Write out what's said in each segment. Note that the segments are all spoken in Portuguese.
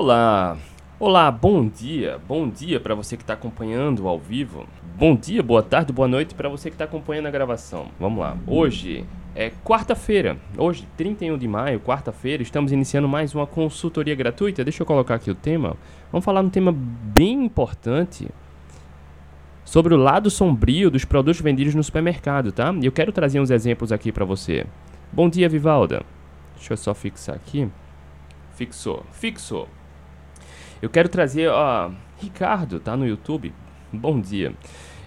Olá, olá, bom dia, bom dia para você que está acompanhando ao vivo. Bom dia, boa tarde, boa noite para você que está acompanhando a gravação. Vamos lá, hoje é quarta-feira, hoje, 31 de maio, quarta-feira, estamos iniciando mais uma consultoria gratuita. Deixa eu colocar aqui o tema. Vamos falar um tema bem importante sobre o lado sombrio dos produtos vendidos no supermercado, tá? E eu quero trazer uns exemplos aqui para você. Bom dia, Vivalda. Deixa eu só fixar aqui. Fixou, fixou. Eu quero trazer, Ricardo, tá no YouTube. Bom dia.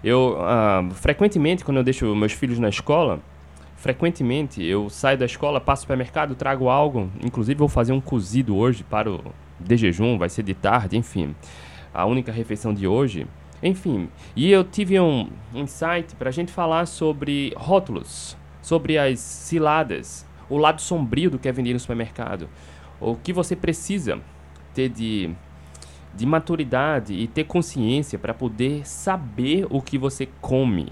Eu, uh, frequentemente, quando eu deixo meus filhos na escola, frequentemente eu saio da escola, passo para o supermercado, trago algo. Inclusive, vou fazer um cozido hoje para o de jejum, vai ser de tarde, enfim. A única refeição de hoje. Enfim, e eu tive um insight para a gente falar sobre rótulos, sobre as ciladas, o lado sombrio do que é vendido no supermercado. O que você precisa ter de de maturidade e ter consciência para poder saber o que você come.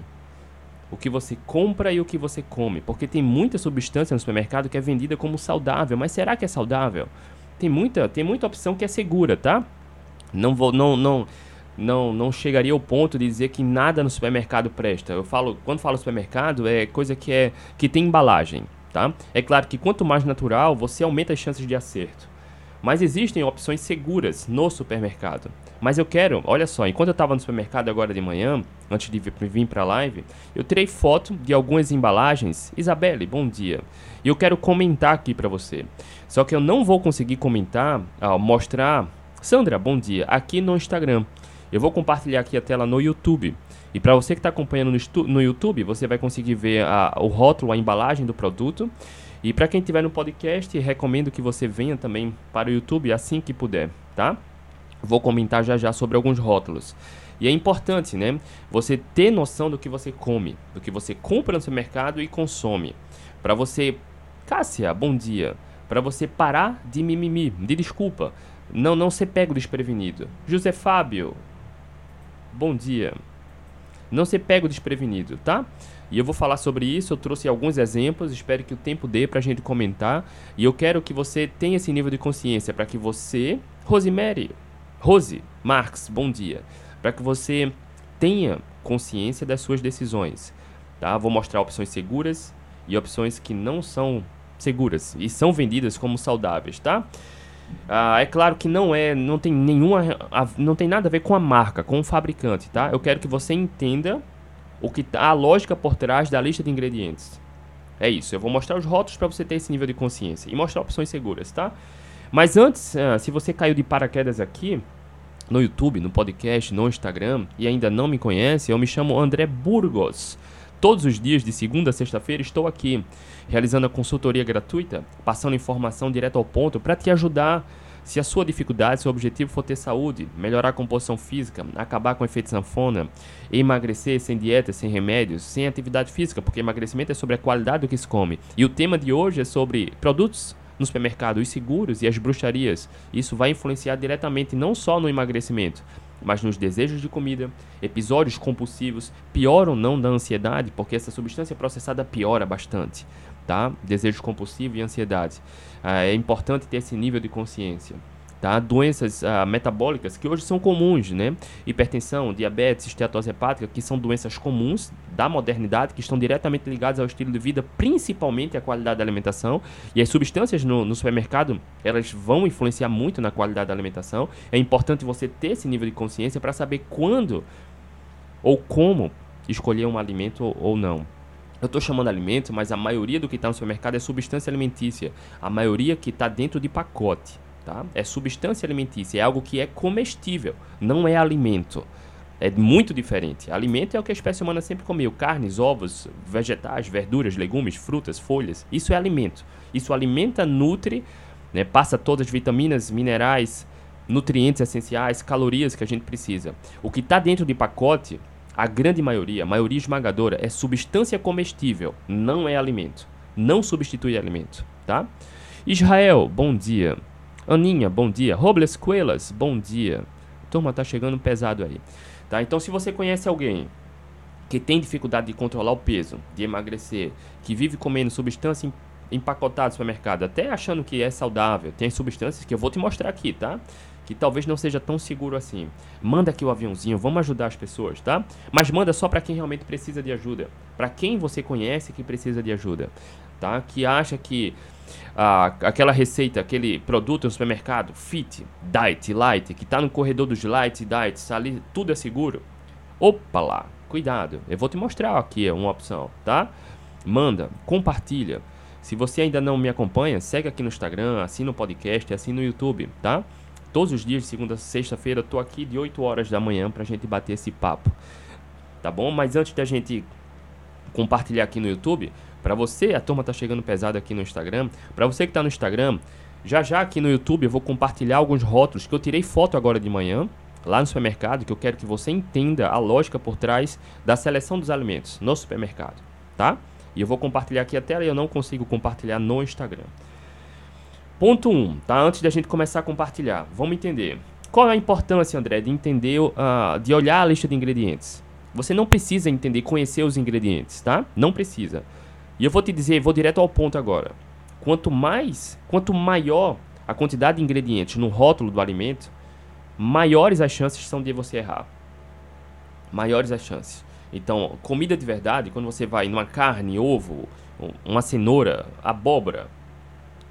O que você compra e o que você come. Porque tem muita substância no supermercado que é vendida como saudável. Mas será que é saudável? Tem muita, tem muita opção que é segura, tá? Não vou, não, não, não, não chegaria ao ponto de dizer que nada no supermercado presta. Eu falo, quando falo supermercado, é coisa que é que tem embalagem, tá? É claro que quanto mais natural, você aumenta as chances de acerto. Mas existem opções seguras no supermercado. Mas eu quero, olha só, enquanto eu estava no supermercado agora de manhã, antes de vir para a live, eu tirei foto de algumas embalagens. Isabelle, bom dia. E eu quero comentar aqui para você. Só que eu não vou conseguir comentar, ó, mostrar. Sandra, bom dia, aqui no Instagram. Eu vou compartilhar aqui a tela no YouTube. E para você que está acompanhando no, no, YouTube, você vai conseguir ver a, o rótulo, a embalagem do produto. E para quem estiver no podcast, recomendo que você venha também para o YouTube assim que puder, tá? Vou comentar já já sobre alguns rótulos. E é importante, né? Você ter noção do que você come, do que você compra no seu mercado e consome. Para você, Cássia, bom dia. Para você parar de mimimi, de desculpa. Não, não ser pego desprevenido. José Fábio, bom dia. Não ser pego desprevenido, tá? E eu vou falar sobre isso, eu trouxe alguns exemplos, espero que o tempo dê para a gente comentar. E eu quero que você tenha esse nível de consciência para que você, Rosemary, Rose, Marx, bom dia, para que você tenha consciência das suas decisões. Tá? Vou mostrar opções seguras e opções que não são seguras e são vendidas como saudáveis, tá? Ah, é claro que não é, não tem nenhuma, não tem nada a ver com a marca, com o fabricante, tá? Eu quero que você entenda o que tá, a lógica por trás da lista de ingredientes. É isso, eu vou mostrar os rótulos para você ter esse nível de consciência e mostrar opções seguras, tá? Mas antes, uh, se você caiu de paraquedas aqui no YouTube, no podcast, no Instagram e ainda não me conhece, eu me chamo André Burgos. Todos os dias, de segunda a sexta-feira, estou aqui realizando a consultoria gratuita, passando informação direto ao ponto para te ajudar se a sua dificuldade, seu objetivo for ter saúde, melhorar a composição física, acabar com o efeito sanfona, emagrecer sem dieta, sem remédios, sem atividade física, porque emagrecimento é sobre a qualidade do que se come. E o tema de hoje é sobre produtos no supermercado, os seguros e as bruxarias. Isso vai influenciar diretamente não só no emagrecimento, mas nos desejos de comida, episódios compulsivos, pioram não da ansiedade, porque essa substância processada piora bastante tá? Desejo compulsivo e ansiedade. Ah, é importante ter esse nível de consciência. Tá? Doenças ah, metabólicas que hoje são comuns, né? Hipertensão, diabetes, esteatose hepática, que são doenças comuns da modernidade, que estão diretamente ligadas ao estilo de vida, principalmente à qualidade da alimentação. E as substâncias no, no supermercado, elas vão influenciar muito na qualidade da alimentação. É importante você ter esse nível de consciência para saber quando ou como escolher um alimento ou, não. Eu estou chamando alimento, mas a maioria do que está no supermercado é substância alimentícia. A maioria que está dentro de pacote, tá? É substância alimentícia, é algo que é comestível, não é alimento. É muito diferente. Alimento é o que a espécie humana sempre comeu: carnes, ovos, vegetais, verduras, legumes, frutas, folhas. Isso é alimento. Isso alimenta, nutre, né, passa todas as vitaminas, minerais, nutrientes essenciais, calorias que a gente precisa. O que está dentro de pacote a grande maioria, a maioria esmagadora, é substância comestível, não é alimento. Não substitui alimento, tá? Israel, bom dia. Aninha, bom dia. Robles Coelas, bom dia. Turma, tá chegando pesado aí. Tá? Então, se você conhece alguém que tem dificuldade de controlar o peso, de emagrecer, que vive comendo substância empacotado no supermercado, até achando que é saudável, tem substâncias que eu vou te mostrar aqui, tá? Que talvez não seja tão seguro assim. Manda aqui o aviãozinho, vamos ajudar as pessoas, tá? Mas manda só para quem realmente precisa de ajuda, para quem você conhece que precisa de ajuda, tá? Que acha que ah, aquela receita, aquele produto no supermercado, fit, diet, light, que está no corredor dos light, diets, ali tudo é seguro. Opa lá, cuidado. Eu vou te mostrar aqui uma opção, tá? Manda, compartilha. Se você ainda não me acompanha, segue aqui no Instagram, assina o podcast, assina no YouTube, tá? Todos os dias, segunda a sexta-feira, eu tô aqui de 8 horas da manhã pra gente bater esse papo. Tá bom? Mas antes da gente compartilhar aqui no YouTube, para você, a turma tá chegando pesado aqui no Instagram. Para você que tá no Instagram, já já aqui no YouTube eu vou compartilhar alguns rótulos que eu tirei foto agora de manhã, lá no supermercado, que eu quero que você entenda a lógica por trás da seleção dos alimentos no supermercado, tá? E eu vou compartilhar aqui a tela e eu não consigo compartilhar no Instagram. Ponto 1, um, tá? Antes da gente começar a compartilhar, vamos entender. Qual é a importância, André, de entender, uh, de olhar a lista de ingredientes? Você não precisa entender, conhecer os ingredientes, tá? Não precisa. E eu vou te dizer, vou direto ao ponto agora. Quanto mais, quanto maior a quantidade de ingredientes no rótulo do alimento, maiores as chances são de você errar. Maiores as chances. Então, comida de verdade, quando você vai numa carne, ovo, uma cenoura, abóbora,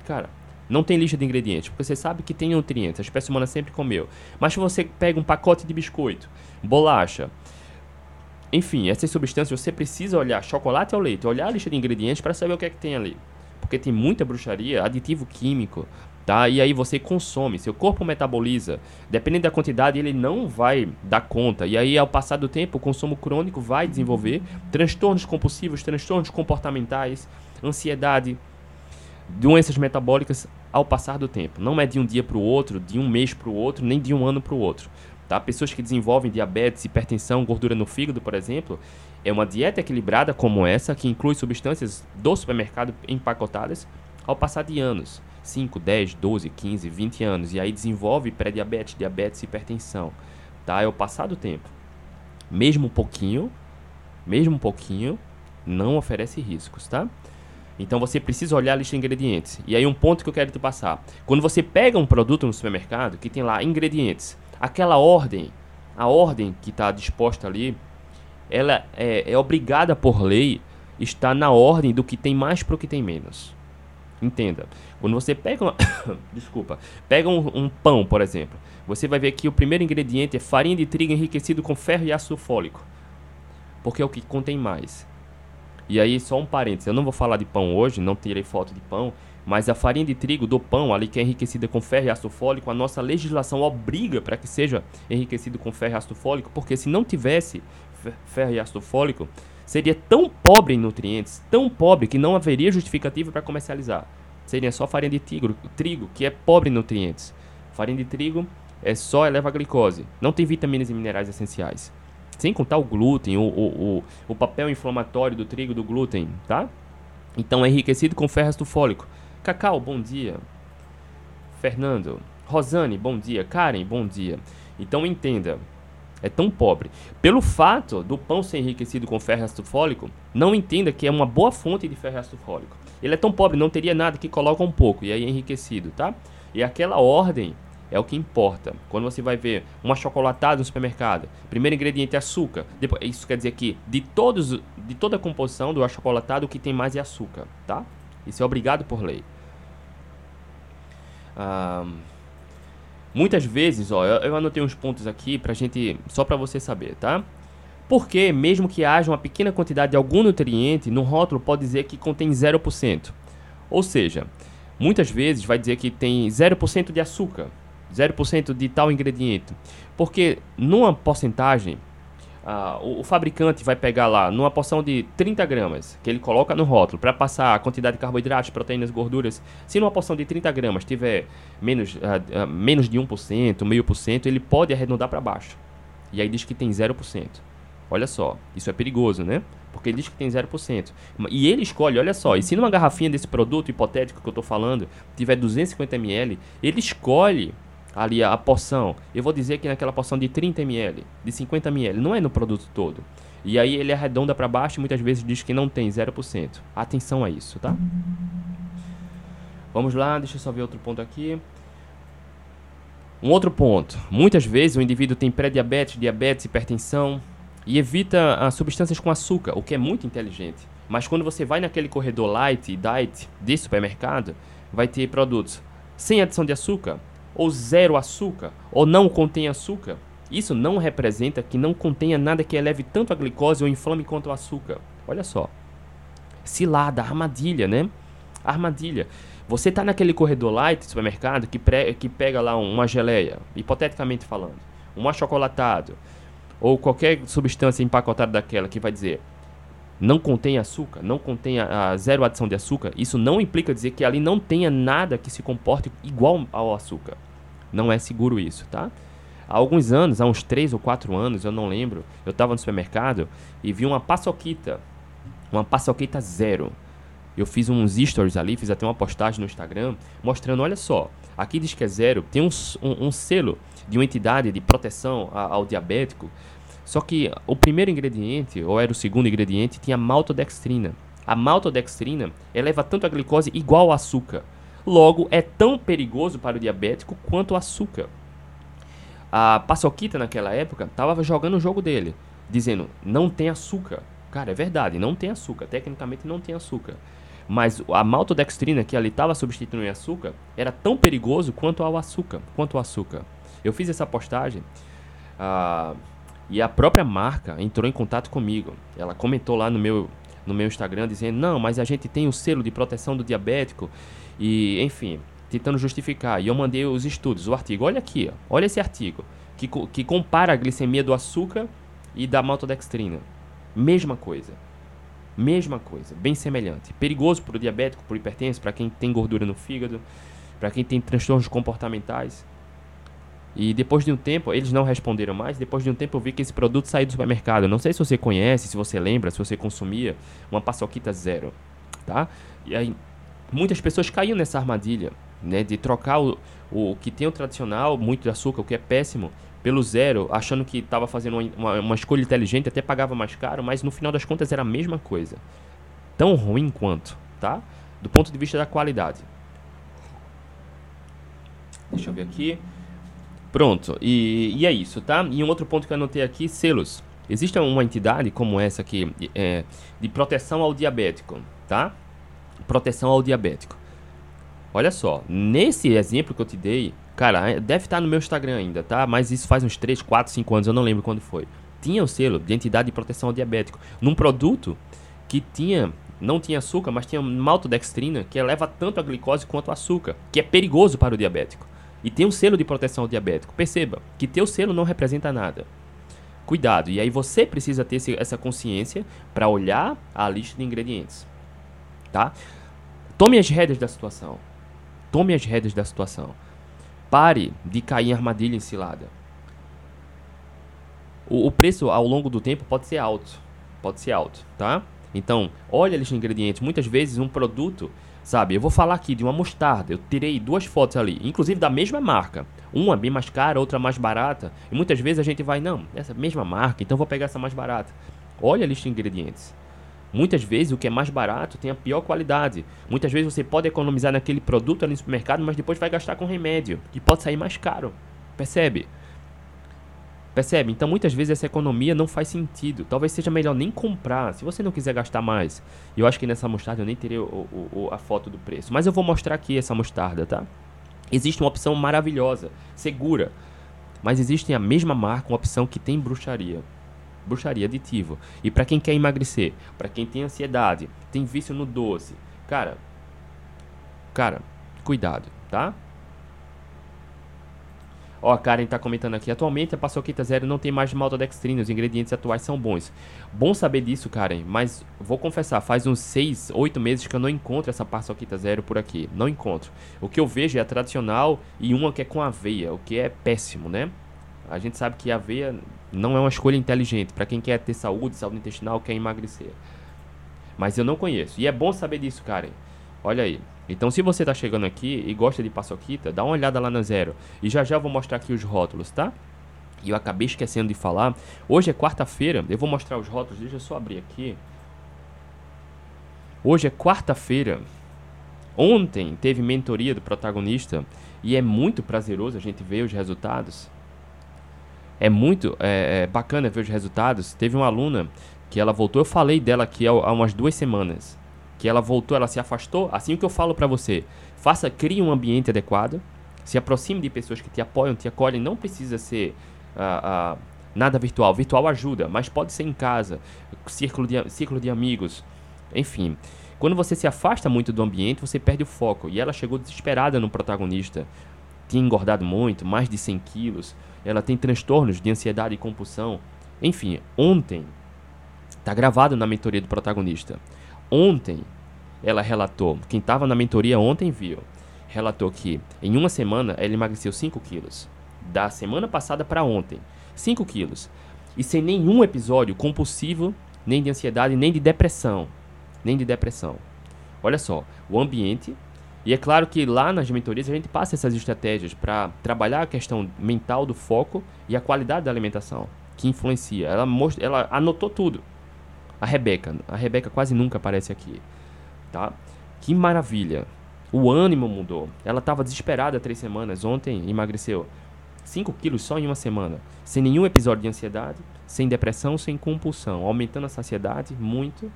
cara, não tem lista de ingredientes, porque você sabe que tem nutrientes, a espécie humana sempre comeu. Mas se você pega um pacote de biscoito, bolacha, enfim, essas substâncias você precisa olhar chocolate ou leite, olhar a lista de ingredientes para saber o que é que tem ali. Porque tem muita bruxaria, aditivo químico, tá? E aí você consome, seu corpo metaboliza. Dependendo da quantidade, ele não vai dar conta. E aí, ao passar do tempo, o consumo crônico vai desenvolver transtornos compulsivos, transtornos comportamentais, ansiedade, doenças metabólicas ao passar do tempo. Não é de um dia para o outro, de um mês para o outro, nem de um ano para o outro. Tá? Pessoas que desenvolvem diabetes, hipertensão, gordura no fígado, por exemplo, é uma dieta equilibrada como essa, que inclui substâncias do supermercado empacotadas, ao passar de anos 5, 10, 12, 15, 20 anos e aí desenvolve pré-diabetes, diabetes, hipertensão. Tá? É o passar do tempo. Mesmo um pouquinho, mesmo um pouquinho, não oferece riscos, tá? Então você precisa olhar a lista de ingredientes. E aí um ponto que eu quero te passar. Quando você pega um produto no supermercado que tem lá ingredientes, aquela ordem, a ordem que está disposta ali, ela é, é, obrigada por lei estar na ordem do que tem mais para o que tem menos. Entenda. Quando você pega uma, desculpa, pega um, um, pão, por exemplo, você vai ver que o primeiro ingrediente é farinha de trigo enriquecido com ferro e ácido fólico, porque é o que contém mais. E aí só um parênteses, eu não vou falar de pão hoje, não tirei foto de pão, mas a farinha de trigo do pão, ali que é enriquecida com ferro e ácido fólico, a nossa legislação obriga para que seja enriquecido com ferro e ácido fólico, porque se não tivesse ferro e ácido fólico, seria tão pobre em nutrientes, tão pobre que não haveria justificativa para comercializar. Seria só farinha de trigo, trigo, que é pobre em nutrientes. Farinha de trigo é só eleva a glicose, não tem vitaminas e minerais essenciais. Sem contar o glúten, o, o, o, o papel inflamatório do trigo, do glúten, tá? Então é enriquecido com ferro fólico. Cacau, bom dia. Fernando. Rosane, bom dia. Karen, bom dia. Então entenda, é tão pobre. Pelo fato do pão ser enriquecido com ferro ácido não entenda que é uma boa fonte de ferro ácido. Ele é tão pobre, não teria nada que coloca um pouco e aí é enriquecido, tá? E aquela ordem é o que importa. Quando você vai ver uma chocolatada no supermercado, primeiro ingrediente é açúcar. Depois, isso quer dizer que de todos, de toda a composição do achocolatado, o que tem mais é açúcar, tá? Isso é obrigado por lei. Muitas vezes, ó, eu, eu anotei uns pontos aqui pra gente, só para você saber, tá? Porque mesmo que haja uma pequena quantidade de algum nutriente, no rótulo pode dizer que contém 0%. Ou seja, muitas vezes vai dizer que tem 0% de açúcar, 0% de tal ingrediente. Porque numa porcentagem o, o, fabricante vai pegar lá numa porção de 30 gramas, que ele coloca no rótulo, para passar a quantidade de carboidratos, proteínas, gorduras. Se numa porção de 30 gramas tiver menos, menos de 1%, meio por cento, ele pode arredondar para baixo. E aí diz que tem 0%. Olha só, isso é perigoso, né? Porque ele diz que tem 0%. E ele escolhe, olha só, e se numa garrafinha desse produto hipotético que eu estou falando tiver 250 ml, ele escolhe ali a, porção, eu vou dizer que naquela porção de 30 ml, de 50 ml, não é no produto todo. E aí ele arredonda para baixo e muitas vezes diz que não tem 0%. Atenção a isso, tá? Vamos lá, deixa eu só ver outro ponto aqui. Um outro ponto. Muitas vezes o indivíduo tem pré-diabetes, diabetes, hipertensão e evita as substâncias com açúcar, o que é muito inteligente. Mas quando você vai naquele corredor light e diet de supermercado, vai ter produtos sem adição de açúcar, ou zero açúcar, ou não contém açúcar. Isso não representa que não contenha nada que eleve tanto a glicose ou inflame quanto o açúcar. Olha só. Cilada, armadilha, né? Armadilha. Você está naquele corredor light do supermercado que, que pega lá uma geleia, hipoteticamente falando, um achocolatado, ou qualquer substância empacotada daquela que vai dizer não contém açúcar, não contém a, a, zero adição de açúcar, isso não implica dizer que ali não tenha nada que se comporte igual ao açúcar. Não é seguro isso, tá? Há alguns anos, há uns 3 ou 4 anos, eu não lembro, eu estava no supermercado e vi uma paçoquita, uma paçoquita zero. Eu fiz uns stories ali, fiz até uma postagem no Instagram, mostrando, olha só, aqui diz que é zero, tem um, um, um selo de uma entidade de proteção ao diabético, só que o primeiro ingrediente, ou era o segundo ingrediente, tinha maltodextrina. A maltodextrina eleva tanto a glicose igual ao açúcar. Logo, é tão perigoso para o diabético quanto o açúcar. A paçoquita naquela época estava jogando o jogo dele, dizendo: não tem açúcar. Cara, é verdade, não tem açúcar. Tecnicamente não tem açúcar. Mas a maltodextrina que ali estava substituindo açúcar era tão perigoso quanto ao açúcar. Quanto ao açúcar. Eu fiz essa postagem. Uh, e a própria marca entrou em contato comigo. Ela comentou lá no meu, no meu Instagram dizendo: Não, mas a gente tem o selo de proteção do diabético. E, enfim, tentando justificar. E eu mandei os estudos, o artigo. Olha aqui, ó, olha esse artigo. Que, que compara a glicemia do açúcar e da maltodextrina. Mesma coisa. Mesma coisa, bem semelhante. Perigoso para o diabético, para o hipertenso, para quem tem gordura no fígado, para quem tem transtornos comportamentais. E depois de um tempo, eles não responderam mais. Depois de um tempo, eu vi que esse produto saiu do supermercado. Não sei se você conhece, se você lembra, se você consumia uma paçoquita zero, tá? E aí, muitas pessoas caíam nessa armadilha, né? De trocar o, o que tem o tradicional, muito de açúcar, o que é péssimo, pelo zero, achando que estava fazendo uma, uma, uma escolha inteligente, até pagava mais caro, mas no final das contas era a mesma coisa. Tão ruim quanto, tá? Do ponto de vista da qualidade. Deixa eu ver aqui. Pronto, e, e é isso, tá? E um outro ponto que eu anotei aqui, selos. Existe uma entidade como essa aqui, é, de proteção ao diabético, tá? Proteção ao diabético. Olha só, nesse exemplo que eu te dei, cara, é, deve estar no meu Instagram ainda, tá? Mas isso faz uns 3, 4, 5 anos, eu não lembro quando foi. Tinha o selo de entidade de proteção ao diabético. Num produto que tinha, não tinha açúcar, mas tinha maltodextrina, que eleva tanto a glicose quanto o açúcar, que é perigoso para o diabético e tem um selo de proteção ao diabético. Perceba que teu selo não representa nada. Cuidado, e aí você precisa ter essa consciência para olhar a lista de ingredientes. Tá? Tome as rédeas da situação. Tome as rédeas da situação. Pare de cair em armadilha encilada. O, o preço ao longo do tempo pode ser alto. Pode ser alto, tá? Então, olha a lista de ingredientes. Muitas vezes um produto Sabe, eu vou falar aqui de uma mostarda. Eu tirei duas fotos ali, inclusive da mesma marca. Uma bem mais cara, outra mais barata. E muitas vezes a gente vai, não, essa mesma marca, então vou pegar essa mais barata. Olha a lista de ingredientes. Muitas vezes o que é mais barato tem a pior qualidade. Muitas vezes você pode economizar naquele produto ali no supermercado, mas depois vai gastar com remédio, que pode sair mais caro. Percebe? Percebe? Então muitas vezes essa economia não faz sentido. Talvez seja melhor nem comprar, se você não quiser gastar mais. Eu acho que nessa mostarda eu nem teria o, o, a foto do preço. Mas eu vou mostrar aqui essa mostarda, tá? Existe uma opção maravilhosa, segura. Mas existe a mesma marca, uma opção que tem bruxaria. Bruxaria aditivo. E para quem quer emagrecer, para quem tem ansiedade, tem vício no doce. Cara, cara, cuidado, tá? Ó, a Karen tá comentando aqui. Atualmente a paçoquita zero não tem mais maltodextrina. Os ingredientes atuais são bons. Bom saber disso, Karen. Mas vou confessar, faz uns 6, 8 meses que eu não encontro essa paçoquita zero por aqui. Não encontro. O que eu vejo é a tradicional e uma que é com aveia, o que é péssimo, né? A gente sabe que aveia não é uma escolha inteligente para quem quer ter saúde, saúde intestinal, quer emagrecer. Mas eu não conheço. E é bom saber disso, Karen. Olha aí. Então, se você está chegando aqui e gosta de paçoquita, dá uma olhada lá na Zero. E já já eu vou mostrar aqui os rótulos, tá? E eu acabei esquecendo de falar. Hoje é quarta-feira. Eu vou mostrar os rótulos. Deixa eu só abrir aqui. Hoje é quarta-feira. Ontem teve mentoria do protagonista e é muito prazeroso a gente ver os resultados. É muito é, é bacana ver os resultados. Teve uma aluna que ela voltou, eu falei dela aqui há, há umas duas semanas, que ela voltou, ela se afastou. Assim o que eu falo para você, faça, crie um ambiente adequado, se aproxime de pessoas que te apoiam, te acolhem. Não precisa ser uh, uh, nada virtual. Virtual ajuda, mas pode ser em casa, círculo de, círculo de amigos, enfim. Quando você se afasta muito do ambiente, você perde o foco. E ela chegou desesperada no protagonista. Tinha engordado muito, mais de 100 quilos. Ela tem transtornos de ansiedade e compulsão. Enfim, ontem, está gravado na mentoria do protagonista. Ontem, ela relatou, quem estava na mentoria ontem viu, relatou que em uma semana ela emagreceu 5 quilos. Da semana passada para ontem, 5 quilos. E sem nenhum episódio compulsivo, nem de ansiedade, nem de depressão nem de depressão. Olha só, o ambiente. E é claro que lá nas mentorias a gente passa essas estratégias para trabalhar a questão mental do foco e a qualidade da alimentação, que influencia. Ela, most... ela anotou tudo. A Rebeca, a Rebeca quase nunca aparece aqui, tá? Que maravilha. O ânimo mudou. Ela estava desesperada três semanas. Ontem emagreceu 5 quilos só em uma semana. Sem nenhum episódio de ansiedade, sem depressão, sem compulsão. Aumentando a saciedade muito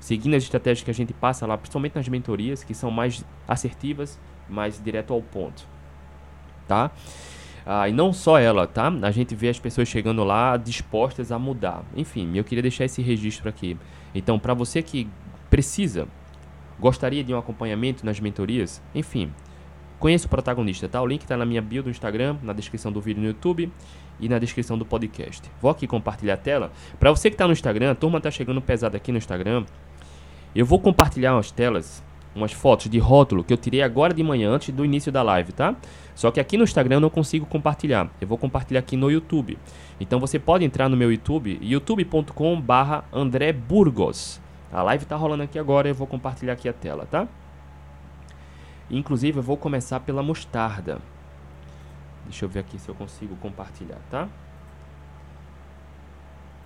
seguindo as estratégias que a gente passa lá, principalmente nas mentorias, que são mais assertivas, mais direto ao ponto. Tá? Ah, e não só ela, tá? A gente vê as pessoas chegando lá dispostas a mudar. Enfim, eu queria deixar esse registro aqui. Então, para você que precisa, gostaria de um acompanhamento nas mentorias, enfim, conheça o protagonista, tá? O link está na minha bio do Instagram, na descrição do vídeo no YouTube e na descrição do podcast. Vou aqui compartilhar a tela. Para você que está no Instagram, a turma está chegando pesada aqui no Instagram. Eu vou compartilhar umas telas, umas fotos de rótulo que eu tirei agora de manhã, antes do início da live, tá? Só que aqui no Instagram eu não consigo compartilhar. Eu vou compartilhar aqui no YouTube. Então você pode entrar no meu YouTube, youtube.com barra André Burgos. A live tá rolando aqui agora, eu vou compartilhar aqui a tela, tá? Inclusive eu vou começar pela mostarda. Deixa eu ver aqui se eu consigo compartilhar, tá?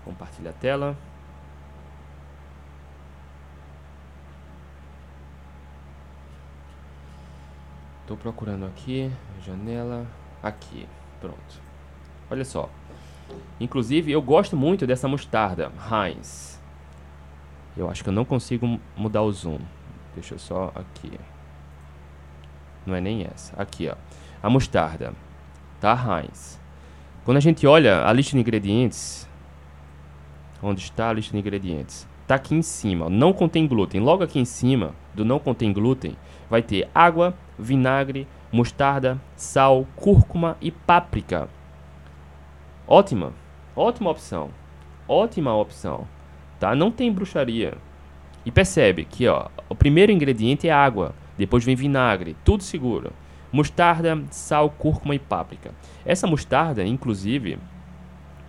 Compartilha a tela. Estou procurando aqui, janela, aqui, pronto. Olha só. Inclusive, eu gosto muito dessa mostarda, Heinz. Eu acho que eu não consigo mudar o zoom. Deixa eu só aqui. Não é nem essa. Aqui, ó. A mostarda, tá, Heinz? Quando a gente olha a lista de ingredientes, onde está a lista de ingredientes? Tá aqui em cima, ó. não contém glúten. Logo aqui em cima do não contém glúten, vai ter água, vinagre, mostarda, sal, cúrcuma e páprica. Ótima, ótima opção, ótima opção, tá? Não tem bruxaria. E percebe que ó, o primeiro ingrediente é água, depois vem vinagre, tudo seguro. Mostarda, sal, cúrcuma e páprica. Essa mostarda, inclusive,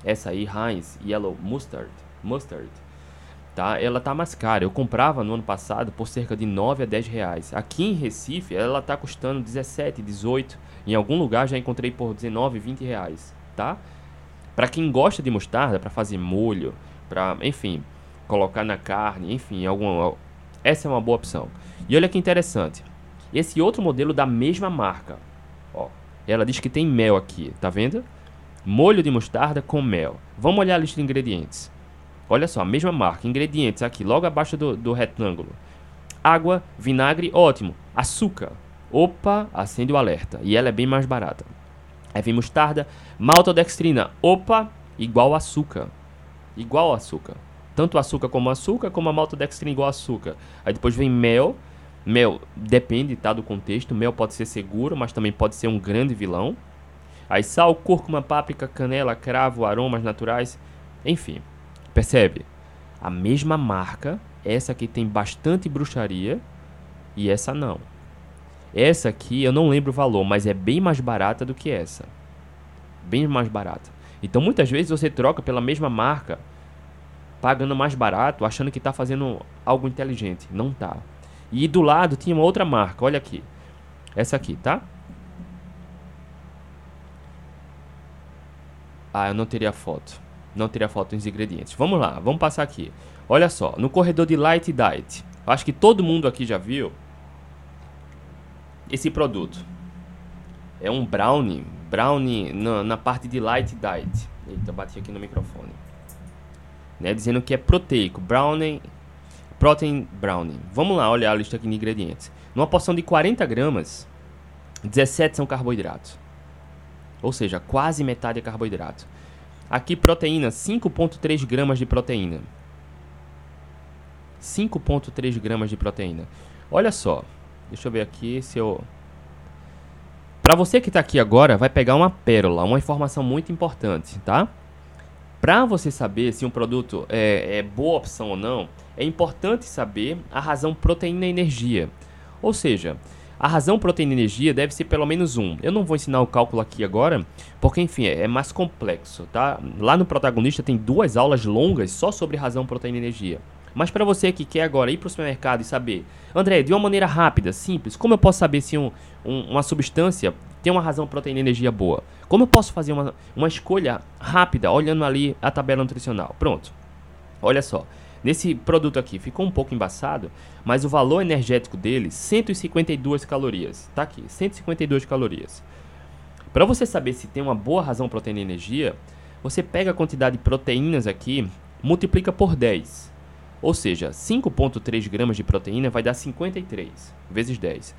essa aí, Heinz Yellow Mustard, mustard tá? Ela tá mais cara. Eu comprava no ano passado por cerca de 9 a 10 reais. Aqui em Recife, ela tá custando 17, 18. Em algum lugar já encontrei por 19, 20 reais, tá? Para quem gosta de mostarda, para fazer molho, para, enfim, colocar na carne, enfim, alguma, essa é uma boa opção. E olha que interessante. Esse outro modelo da mesma marca, ó, ela diz que tem mel aqui, tá vendo? Molho de mostarda com mel. Vamos olhar a lista de ingredientes. Olha só, a mesma marca, ingredientes aqui, logo abaixo do, do retângulo. Água, vinagre, ótimo. Açúcar. Opa, acende o alerta. E ela é bem mais barata. Aí vem mostarda, maltodextrina. Opa, igual açúcar. Igual açúcar. Tanto açúcar como açúcar, como a maltodextrina igual açúcar. Aí depois vem mel. Mel depende tá, do contexto. Mel pode ser seguro, mas também pode ser um grande vilão. Aí sal, cúrcuma, páprica, canela, cravo, aromas naturais. Enfim. Percebe? A mesma marca, essa aqui tem bastante bruxaria e essa não. Essa aqui eu não lembro o valor, mas é bem mais barata do que essa. Bem mais barata. Então muitas vezes você troca pela mesma marca, pagando mais barato, achando que está fazendo algo inteligente. Não tá. E do lado tinha uma outra marca, olha aqui. Essa aqui, tá? Ah, eu não teria foto não teria foto dos ingredientes. Vamos lá, vamos passar aqui. Olha só, no corredor de Light Diet, acho que todo mundo aqui já viu esse produto? É um brownie, brownie na, na parte de light diet. Eita, bati aqui no microfone. Né, dizendo que é proteico, brownie, protein brownie. Vamos lá olhar a lista aqui de ingredientes. Numa porção de 40 gramas, 17 são carboidratos. Ou seja, quase metade é carboidrato. Aqui proteína, 5.3 gramas de proteína. 5.3 gramas de proteína. Olha só, deixa eu ver aqui se eu... Para você que está aqui agora, vai pegar uma pérola, uma informação muito importante, tá? Para você saber se um produto é, é boa opção ou não, é importante saber a razão proteína-energia. Ou seja, a razão proteína-energia deve ser pelo menos um. Eu não vou ensinar o cálculo aqui agora, porque enfim, é, é mais complexo, tá? Lá no protagonista tem duas aulas longas só sobre razão proteína-energia. Mas para você que quer agora ir para o supermercado e saber, André, de uma maneira rápida, simples, como eu posso saber se um, um, uma substância tem uma razão proteína-energia boa? Como eu posso fazer uma, uma escolha rápida olhando ali a tabela nutricional? Pronto. Olha só. Nesse produto aqui ficou um pouco embaçado, mas o valor energético dele, 152 calorias. Tá aqui, 152 calorias. Para você saber se tem uma boa razão proteína energia, você pega a quantidade de proteínas aqui, multiplica por 10. Ou seja, 5.3 gramas de proteína vai dar 53 vezes 10.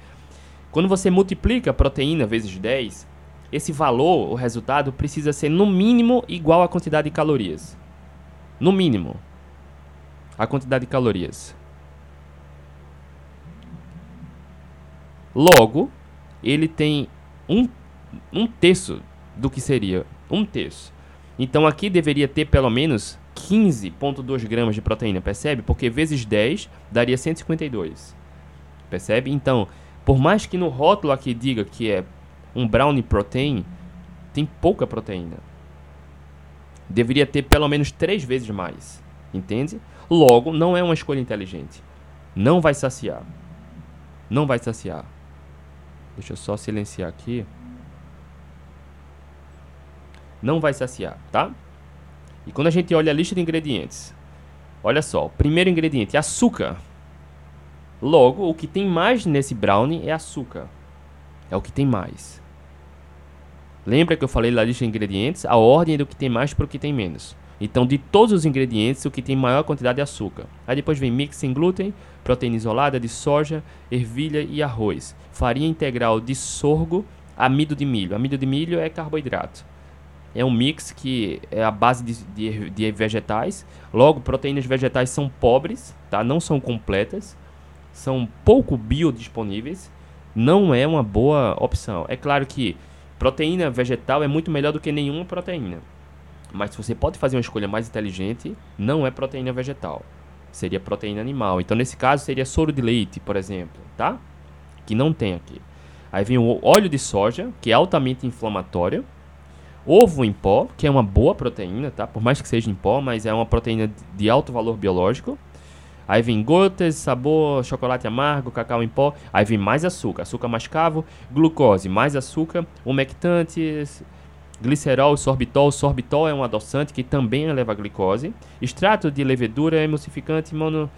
Quando você multiplica a proteína vezes 10, esse valor, o resultado, precisa ser no mínimo igual à quantidade de calorias. No mínimo a quantidade de calorias. Logo, ele tem um, um terço do que seria um terço. Então aqui deveria ter pelo menos 15,2 gramas de proteína, percebe? Porque vezes 10 daria 152. Percebe? Então, por mais que no rótulo aqui diga que é um brownie protein, tem pouca proteína. Deveria ter pelo menos 3 vezes mais. Entende? Logo, não é uma escolha inteligente. Não vai saciar. Não vai saciar. Deixa eu só silenciar aqui. Não vai saciar, tá? E quando a gente olha a lista de ingredientes, olha só, primeiro ingrediente, açúcar. Logo, o que tem mais nesse brownie é açúcar. É o que tem mais. Lembra que eu falei da lista de ingredientes? A ordem é do que tem mais para o que tem menos. Então, de todos os ingredientes, o que tem maior quantidade é açúcar. Aí depois vem mix sem glúten, proteína isolada de soja, ervilha e arroz, farinha integral de sorgo, amido de milho. Amido de milho é carboidrato. É um mix que é a base de, de, de vegetais. Logo, proteínas vegetais são pobres, tá? não são completas, são pouco biodisponíveis. Não é uma boa opção. É claro que proteína vegetal é muito melhor do que nenhuma proteína. Mas se você pode fazer uma escolha mais inteligente, não é proteína vegetal. Seria proteína animal. Então, nesse caso, seria soro de leite, por exemplo, tá? Que não tem aqui. Aí vem o óleo de soja, que é altamente inflamatório. Ovo em pó, que é uma boa proteína, tá? Por mais que seja em pó, mas é uma proteína de alto valor biológico. Aí vem gotas, sabor, chocolate amargo, cacau em pó. Aí vem mais açúcar, açúcar mascavo, glucose, mais açúcar, umectantes, glicerol, sorbitol. Sorbitol é um adoçante que também eleva a glicose. Extrato de levedura, emulsificante, mono...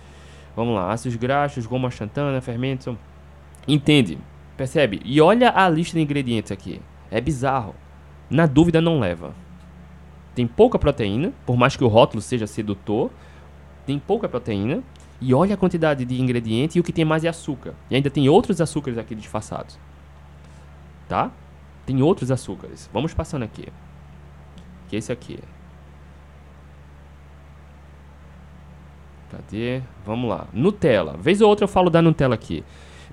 Vamos lá, ácidos graxos, goma xantana, fermento. Entende? Percebe? E olha a lista de ingredientes aqui. É bizarro. Na dúvida, não leva. Tem pouca proteína, por mais que o rótulo seja sedutor. Tem pouca proteína. E olha a quantidade de ingredientes e o que tem mais é açúcar. E ainda tem outros açúcares aqui disfarçados. Tá? Tem outros açúcares. Vamos passando aqui. Que é esse aqui. Cadê? Vamos lá. Nutella. Vez ou outra eu falo da Nutella aqui.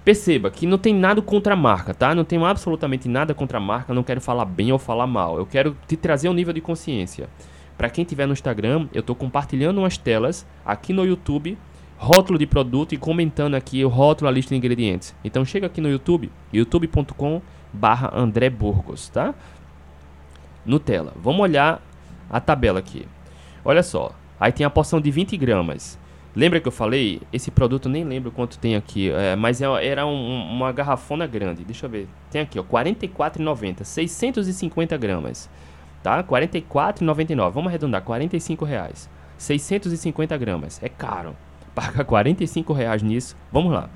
Perceba que não tem nada contra a marca, tá? Não tenho absolutamente nada contra a marca, não quero falar bem ou falar mal. Eu quero te trazer um nível de consciência. Para quem tiver no Instagram, eu estou compartilhando umas telas aqui no YouTube, rótulo de produto e comentando aqui o rótulo, a lista de ingredientes. Então chega aqui no YouTube, youtube.com barra André Burgos, tá? Nutella. Vamos olhar a tabela aqui. Olha só, aí tem a porção de 20 gramas. Lembra que eu falei? Esse produto nem lembro quanto tem aqui, é, mas é, era um, uma garrafona grande. Deixa eu ver. Tem aqui, ó, R$ 44,90, 650 gramas, tá? R$ 44,99. Vamos arredondar, 45 reais. 650 gramas. É caro. Paga 45 reais nisso. Vamos lá.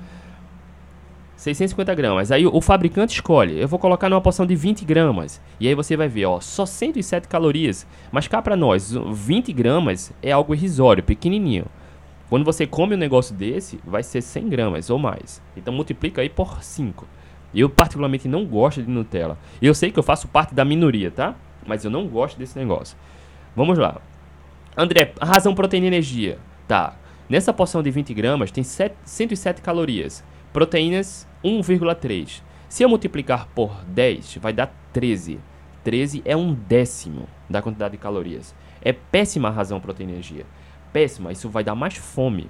650 gramas. Aí o fabricante escolhe, eu vou colocar numa porção de 20 gramas. E aí você vai ver, ó, só 107 calorias. Mas cá pra nós, 20 gramas é algo irrisório, pequenininho. Quando você come um negócio desse, vai ser 100 gramas ou mais. Então multiplica aí por 5. Eu particularmente não gosto de Nutella. Eu sei que eu faço parte da minoria, tá? Mas eu não gosto desse negócio. Vamos lá. André, razão proteína e energia. Tá. Nessa porção de 20 gramas tem 7, 107 calorias. Proteínas 1,3. Se eu multiplicar por 10, vai dar 13. 13 é um décimo da quantidade de calorias. É péssima a razão proteína energia. Péssima, isso vai dar mais fome.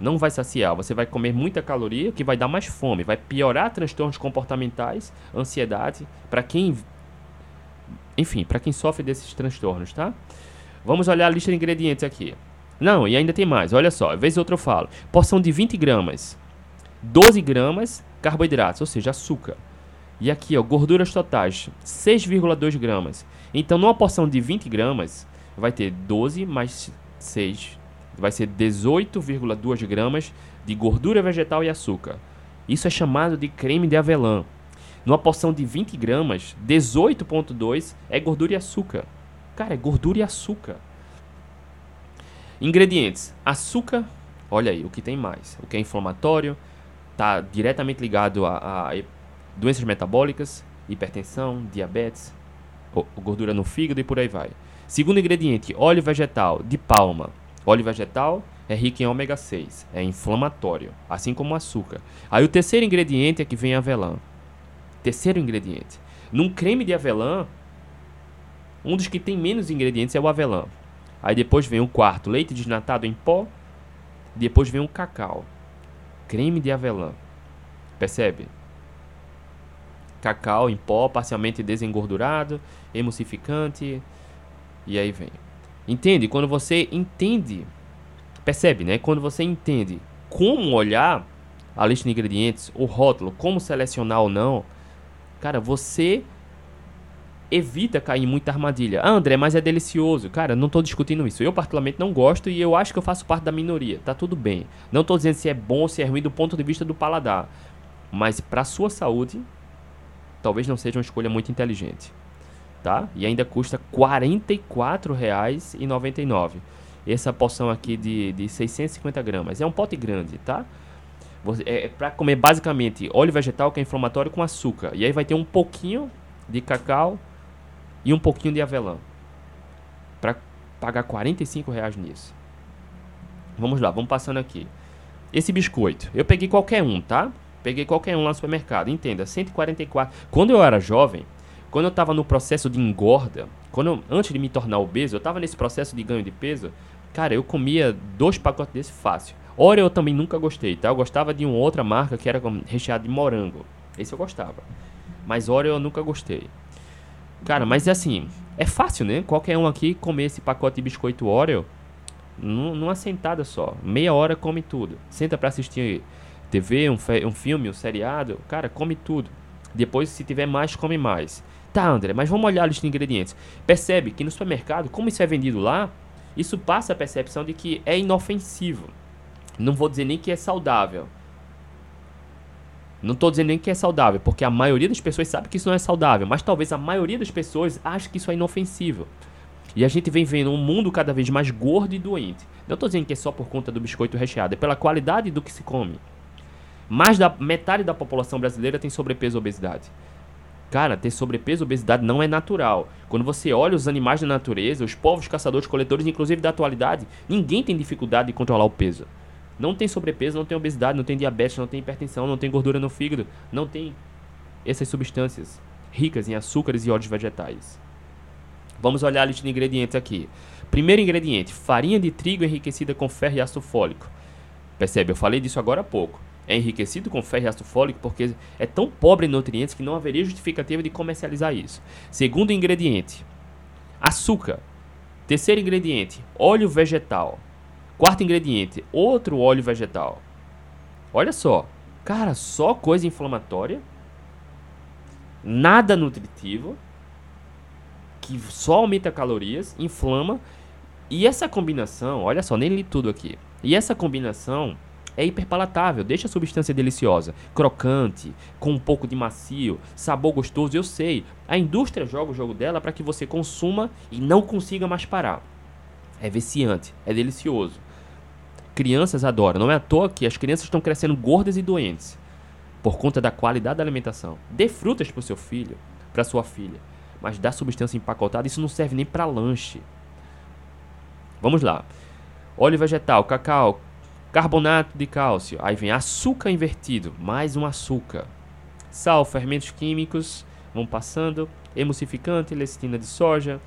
Não vai saciar, você vai comer muita caloria que vai dar mais fome, vai piorar transtornos comportamentais, ansiedade, para quem enfim, para quem sofre desses transtornos, tá? Vamos olhar a lista de ingredientes aqui. Não, e ainda tem mais, olha só, vez ou outra eu falo. Porção de 20 gramas, 12 gramas carboidratos, ou seja, açúcar. E aqui, ó, gorduras totais, 6,2 gramas. Então, numa porção de 20 gramas, vai ter 12 mais 6, vai ser 18,2 gramas de gordura vegetal e açúcar. Isso é chamado de creme de avelã. Numa porção de 20 gramas, 18,2 é gordura e açúcar. Cara, é gordura e açúcar. Ingredientes: açúcar, olha aí, o que tem mais? O que é inflamatório, está diretamente ligado a, a, doenças metabólicas, hipertensão, diabetes, gordura no fígado e por aí vai. Segundo ingrediente, óleo vegetal de palma. Óleo vegetal é rico em ômega 6, é inflamatório, assim como o açúcar. Aí o terceiro ingrediente é que vem avelã. Terceiro ingrediente. Num creme de avelã, um dos que tem menos ingredientes é o avelã. Aí depois vem o quarto, leite desnatado em pó. Depois vem o cacau creme de avelã. Percebe? Cacau em pó, parcialmente desengordurado, emulsificante. E aí vem. Entende? Quando você entende, percebe, né? Quando você entende como olhar a lista de ingredientes, o rótulo, como selecionar ou não, cara, você evita cair em muita armadilha. Ah, André, mas é delicioso. Cara, não estou discutindo isso. Eu particularmente não gosto e eu acho que eu faço parte da minoria. Tá tudo bem. Não estou dizendo se é bom ou se é ruim do ponto de vista do paladar. Mas para sua saúde, talvez não seja uma escolha muito inteligente. Tá? E ainda custa R$ 44,99. Essa porção aqui de, de 650 gramas. É um pote grande, tá? É, é para comer basicamente óleo vegetal que é inflamatório com açúcar. E aí vai ter um pouquinho de cacau e um pouquinho de avelã. Para pagar 45 reais nisso. Vamos lá, vamos passando aqui. Esse biscoito, eu peguei qualquer um, tá? Peguei qualquer um lá no supermercado, entenda, 144. Quando eu era jovem, quando eu estava no processo de engorda, quando eu, antes de me tornar obeso, eu estava nesse processo de ganho de peso, cara, eu comia dois pacotes desse fácil. Oreo eu também nunca gostei, tá? Eu gostava de uma outra marca que era recheado de morango. Esse eu gostava. Mas Oreo eu nunca gostei. Cara, mas é assim, é fácil, né? Qualquer um aqui comer esse pacote de biscoito Oreo numa sentada só. Meia hora come tudo. Senta para assistir TV, um, um filme, um seriado. Cara, come tudo. Depois, se tiver mais, come mais. Tá, André, mas vamos olhar a lista de ingredientes. Percebe que no supermercado, como isso é vendido lá, isso passa a percepção de que é inofensivo. Não vou dizer nem que é saudável, não estou dizendo nem que é saudável, porque a maioria das pessoas sabe que isso não é saudável, mas talvez a maioria das pessoas ache que isso é inofensivo. E a gente vem vendo um mundo cada vez mais gordo e doente. Não estou dizendo que é só por conta do biscoito recheado, é pela qualidade do que se come. Mais da metade da população brasileira tem sobrepeso e obesidade. Cara, ter sobrepeso e obesidade não é natural. Quando você olha os animais da natureza, os povos caçadores, coletores, inclusive da atualidade, ninguém tem dificuldade de controlar o peso. Não tem sobrepeso, não tem obesidade, não tem diabetes, não tem hipertensão, não tem gordura no fígado, não tem essas substâncias ricas em açúcares e óleos vegetais. Vamos olhar a lista de ingredientes aqui. Primeiro ingrediente: farinha de trigo enriquecida com ferro e ácido fólico. Percebe? Eu falei disso agora há pouco. É enriquecido com ferro e ácido fólico porque é tão pobre em nutrientes que não haveria justificativa de comercializar isso. Segundo ingrediente: açúcar. Terceiro ingrediente: óleo vegetal. Quarto ingrediente, outro óleo vegetal. Olha só, cara, só coisa inflamatória, nada nutritivo, que só aumenta calorias, inflama. E essa combinação, olha só, nem li tudo aqui. E essa combinação é hiperpalatável, deixa a substância deliciosa, crocante, com um pouco de macio, sabor gostoso, eu sei. A indústria joga o jogo dela para que você consuma e não consiga mais parar. É viciante, é delicioso. Crianças adoram, não é à toa que as crianças estão crescendo gordas e doentes por conta da qualidade da alimentação. Dê frutas para o seu filho, para sua filha, mas dá substância empacotada, isso não serve nem para lanche. Vamos lá. Óleo vegetal, cacau, carbonato de cálcio. Aí vem açúcar invertido, mais um açúcar. Sal, fermentos químicos, vão passando. Emulsificante, lecitina de soja.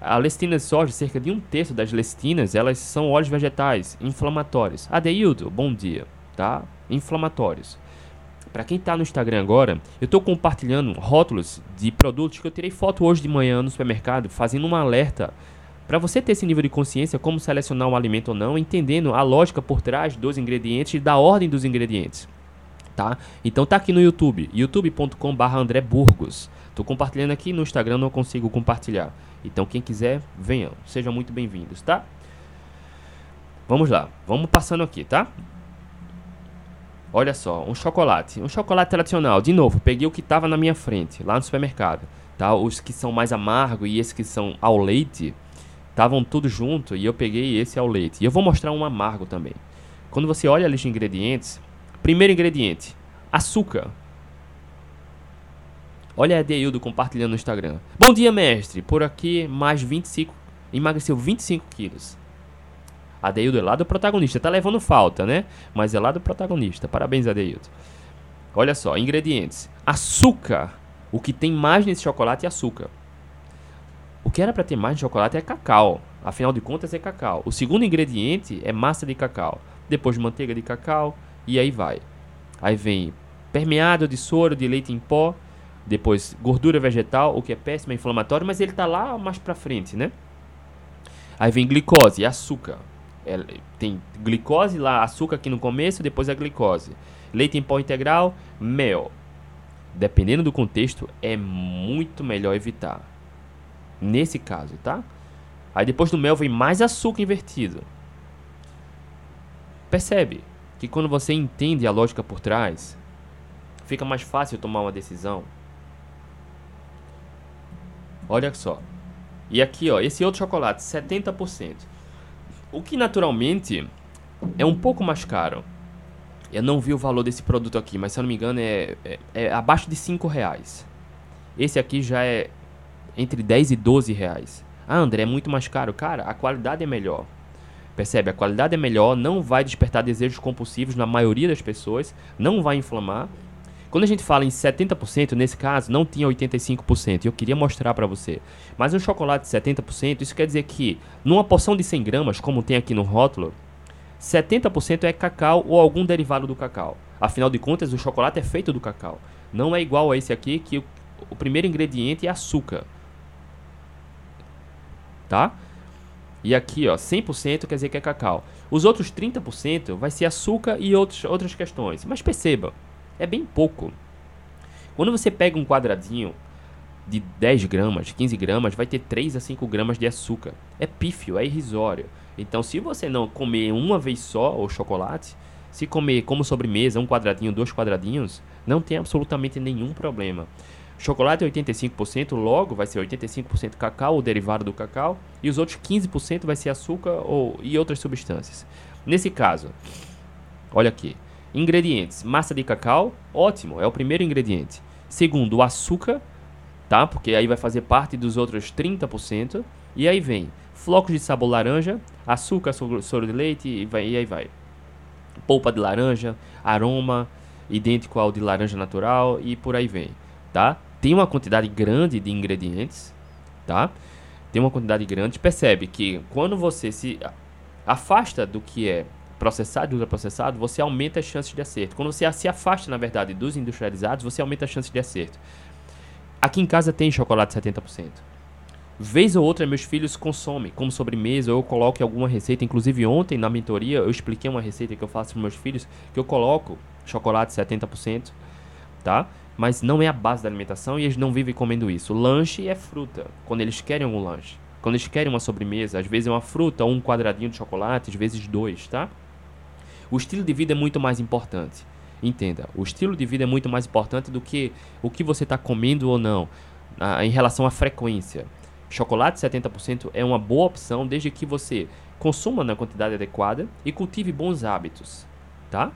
A lecitina de soja, cerca de um terço das lecistinas, elas são óleos vegetais inflamatórios. Adeildo, bom dia, tá? Inflamatórios. Para quem está no Instagram agora, eu estou compartilhando rótulos de produtos que eu tirei foto hoje de manhã no supermercado, fazendo um alerta para você ter esse nível de consciência, como selecionar um alimento ou não, entendendo a lógica por trás dos ingredientes e da ordem dos ingredientes. Tá? Então tá aqui no YouTube, youtube.com.br André Burgos. Tô compartilhando aqui no Instagram, não consigo compartilhar. Então quem quiser, venham, sejam muito bem-vindos, tá? Vamos lá, vamos passando aqui, tá? Olha só, um chocolate, um chocolate tradicional. De novo, peguei o que estava na minha frente, lá no supermercado, tá? Os que são mais amargos e esses que são ao leite, estavam tudo junto e eu peguei esse ao leite. E eu vou mostrar um amargo também. Quando você olha a lista de ingredientes, primeiro ingrediente, açúcar. Olha a Adeildo compartilhando no Instagram. Bom dia, mestre. Por aqui, mais 25. Emagreceu 25 quilos. Adeildo é lá do protagonista. Tá levando falta, né? Mas é lá do protagonista. Parabéns, Adeildo. Olha só, ingredientes. Açúcar. O que tem mais nesse chocolate é açúcar. O que era para ter mais de chocolate é cacau. Afinal de contas, é cacau. O segundo ingrediente é massa de cacau. Depois manteiga de cacau e aí vai. Aí vem permeado de soro de leite em pó. Depois gordura vegetal, o que é péssimo, é inflamatório, mas ele tá lá mais pra frente, né? Aí vem glicose, açúcar. É, tem glicose lá, açúcar aqui no começo, depois a glicose. Leite em pó integral, mel. Dependendo do contexto, é muito melhor evitar. Nesse caso, tá? Aí depois do mel vem mais açúcar invertido. Percebe que quando você entende a lógica por trás, fica mais fácil tomar uma decisão. Olha só. E aqui, ó, esse outro chocolate, 70%. O que naturalmente é um pouco mais caro. Eu não vi o valor desse produto aqui, mas se eu não me engano é, é, é abaixo de 5 reais. Esse aqui já é entre 10 e 12 reais. Ah, André, é muito mais caro. Cara, a qualidade é melhor. Percebe? A qualidade é melhor, não vai despertar desejos compulsivos na maioria das pessoas, não vai inflamar. Quando a gente fala em 70%, nesse caso, não tinha 85%. Eu queria mostrar para você. Mas um chocolate de 70%, isso quer dizer que numa porção de 100 gramas, como tem aqui no rótulo, 70% é cacau ou algum derivado do cacau. Afinal de contas, o chocolate é feito do cacau. Não é igual a esse aqui, que o, o primeiro ingrediente é açúcar tá? E aqui, ó, 100% quer dizer que é cacau. Os outros 30% vai ser açúcar e outros, outras questões. Mas perceba, é bem pouco. Quando você pega um quadradinho de 10 gramas, 15 gramas, vai ter 3 a 5 gramas de açúcar. É pífio, é irrisório. Então, se você não comer uma vez só o chocolate, se comer como sobremesa um quadradinho, dois quadradinhos, não tem absolutamente nenhum problema. Chocolate é 85%, logo vai ser 85% cacau ou derivado do cacau, e os outros 15% vai ser açúcar ou, e outras substâncias. Nesse caso, olha aqui, ingredientes: massa de cacau, ótimo, é o primeiro ingrediente. Segundo, o açúcar, tá? Porque aí vai fazer parte dos outros 30%. E aí vem flocos de sabor laranja, açúcar, soro de leite e, vai, e aí vai. Polpa de laranja, aroma idêntico ao de laranja natural e por aí vem, tá? tem uma quantidade grande de ingredientes, tá? Tem uma quantidade grande. Percebe que quando você se afasta do que é processado e ultraprocessado, você aumenta as chances de acerto. Quando você se afasta, na verdade, dos industrializados, você aumenta as chances de acerto. Aqui em casa tem chocolate 70%. Vez ou outra, meus filhos consomem como sobremesa, eu coloco alguma receita. Inclusive, ontem na mentoria, eu expliquei uma receita que eu faço para meus filhos, que eu coloco chocolate 70%, tá? mas não é a base da alimentação e eles não vivem comendo isso. Lanche é fruta, quando eles querem algum lanche. Quando eles querem uma sobremesa, às vezes é uma fruta ou um quadradinho de chocolate, às vezes dois, tá? O estilo de vida é muito mais importante. Entenda, o estilo de vida é muito mais importante do que o que você está comendo ou não, ah, em relação à frequência. Chocolate 70% é uma boa opção desde que você consuma na quantidade adequada e cultive bons hábitos, tá?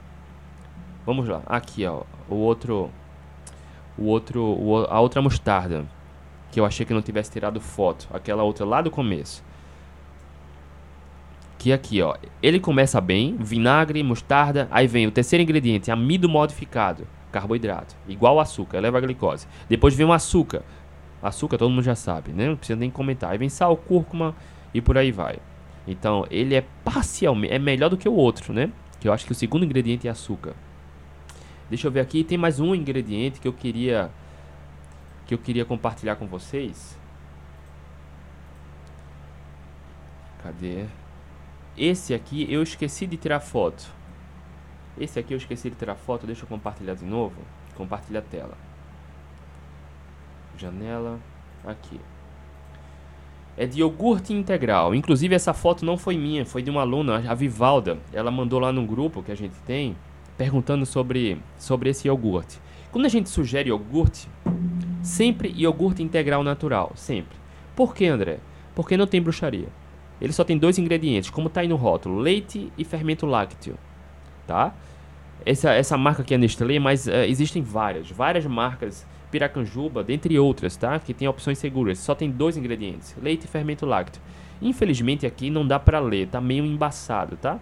Vamos lá, aqui ó, o outro, o outro, o, a outra mostarda que eu achei que não tivesse tirado foto, aquela outra lá do começo. Aqui ó, ele começa bem, vinagre, mostarda, aí vem o terceiro ingrediente, amido modificado, carboidrato, igual açúcar, eleva a glicose. Depois vem o açúcar, Açúcar todo mundo já sabe, né? Não precisa nem comentar. Aí vem sal, cúrcuma e por aí vai. Então, ele é parcialmente é melhor do que o outro, né? Que eu acho que o segundo ingrediente é açúcar. Deixa eu ver aqui, tem mais um ingrediente que eu queria que eu queria compartilhar com vocês. Cadê? Esse aqui eu esqueci de tirar foto. Esse aqui eu esqueci de tirar foto, deixa eu compartilhar de novo. Compartilha a tela janela, aqui. É de iogurte integral. Inclusive essa foto não foi minha, foi de uma aluna, a Vivalda. Ela mandou lá no grupo que a gente tem, perguntando sobre, sobre esse iogurte. Quando a gente sugere iogurte, sempre iogurte integral natural, sempre. Por que, André? Porque não tem bruxaria. Ele só tem dois ingredientes, como está aí no rótulo, leite e fermento lácteo, tá? Essa, essa marca aqui é Nestlé, mas uh, existem várias, várias marcas piracanjuba, dentre outras, tá? Que tem opções seguras. Só tem dois ingredientes: leite e fermento lácteo. Infelizmente aqui não dá para ler, tá meio embaçado, tá?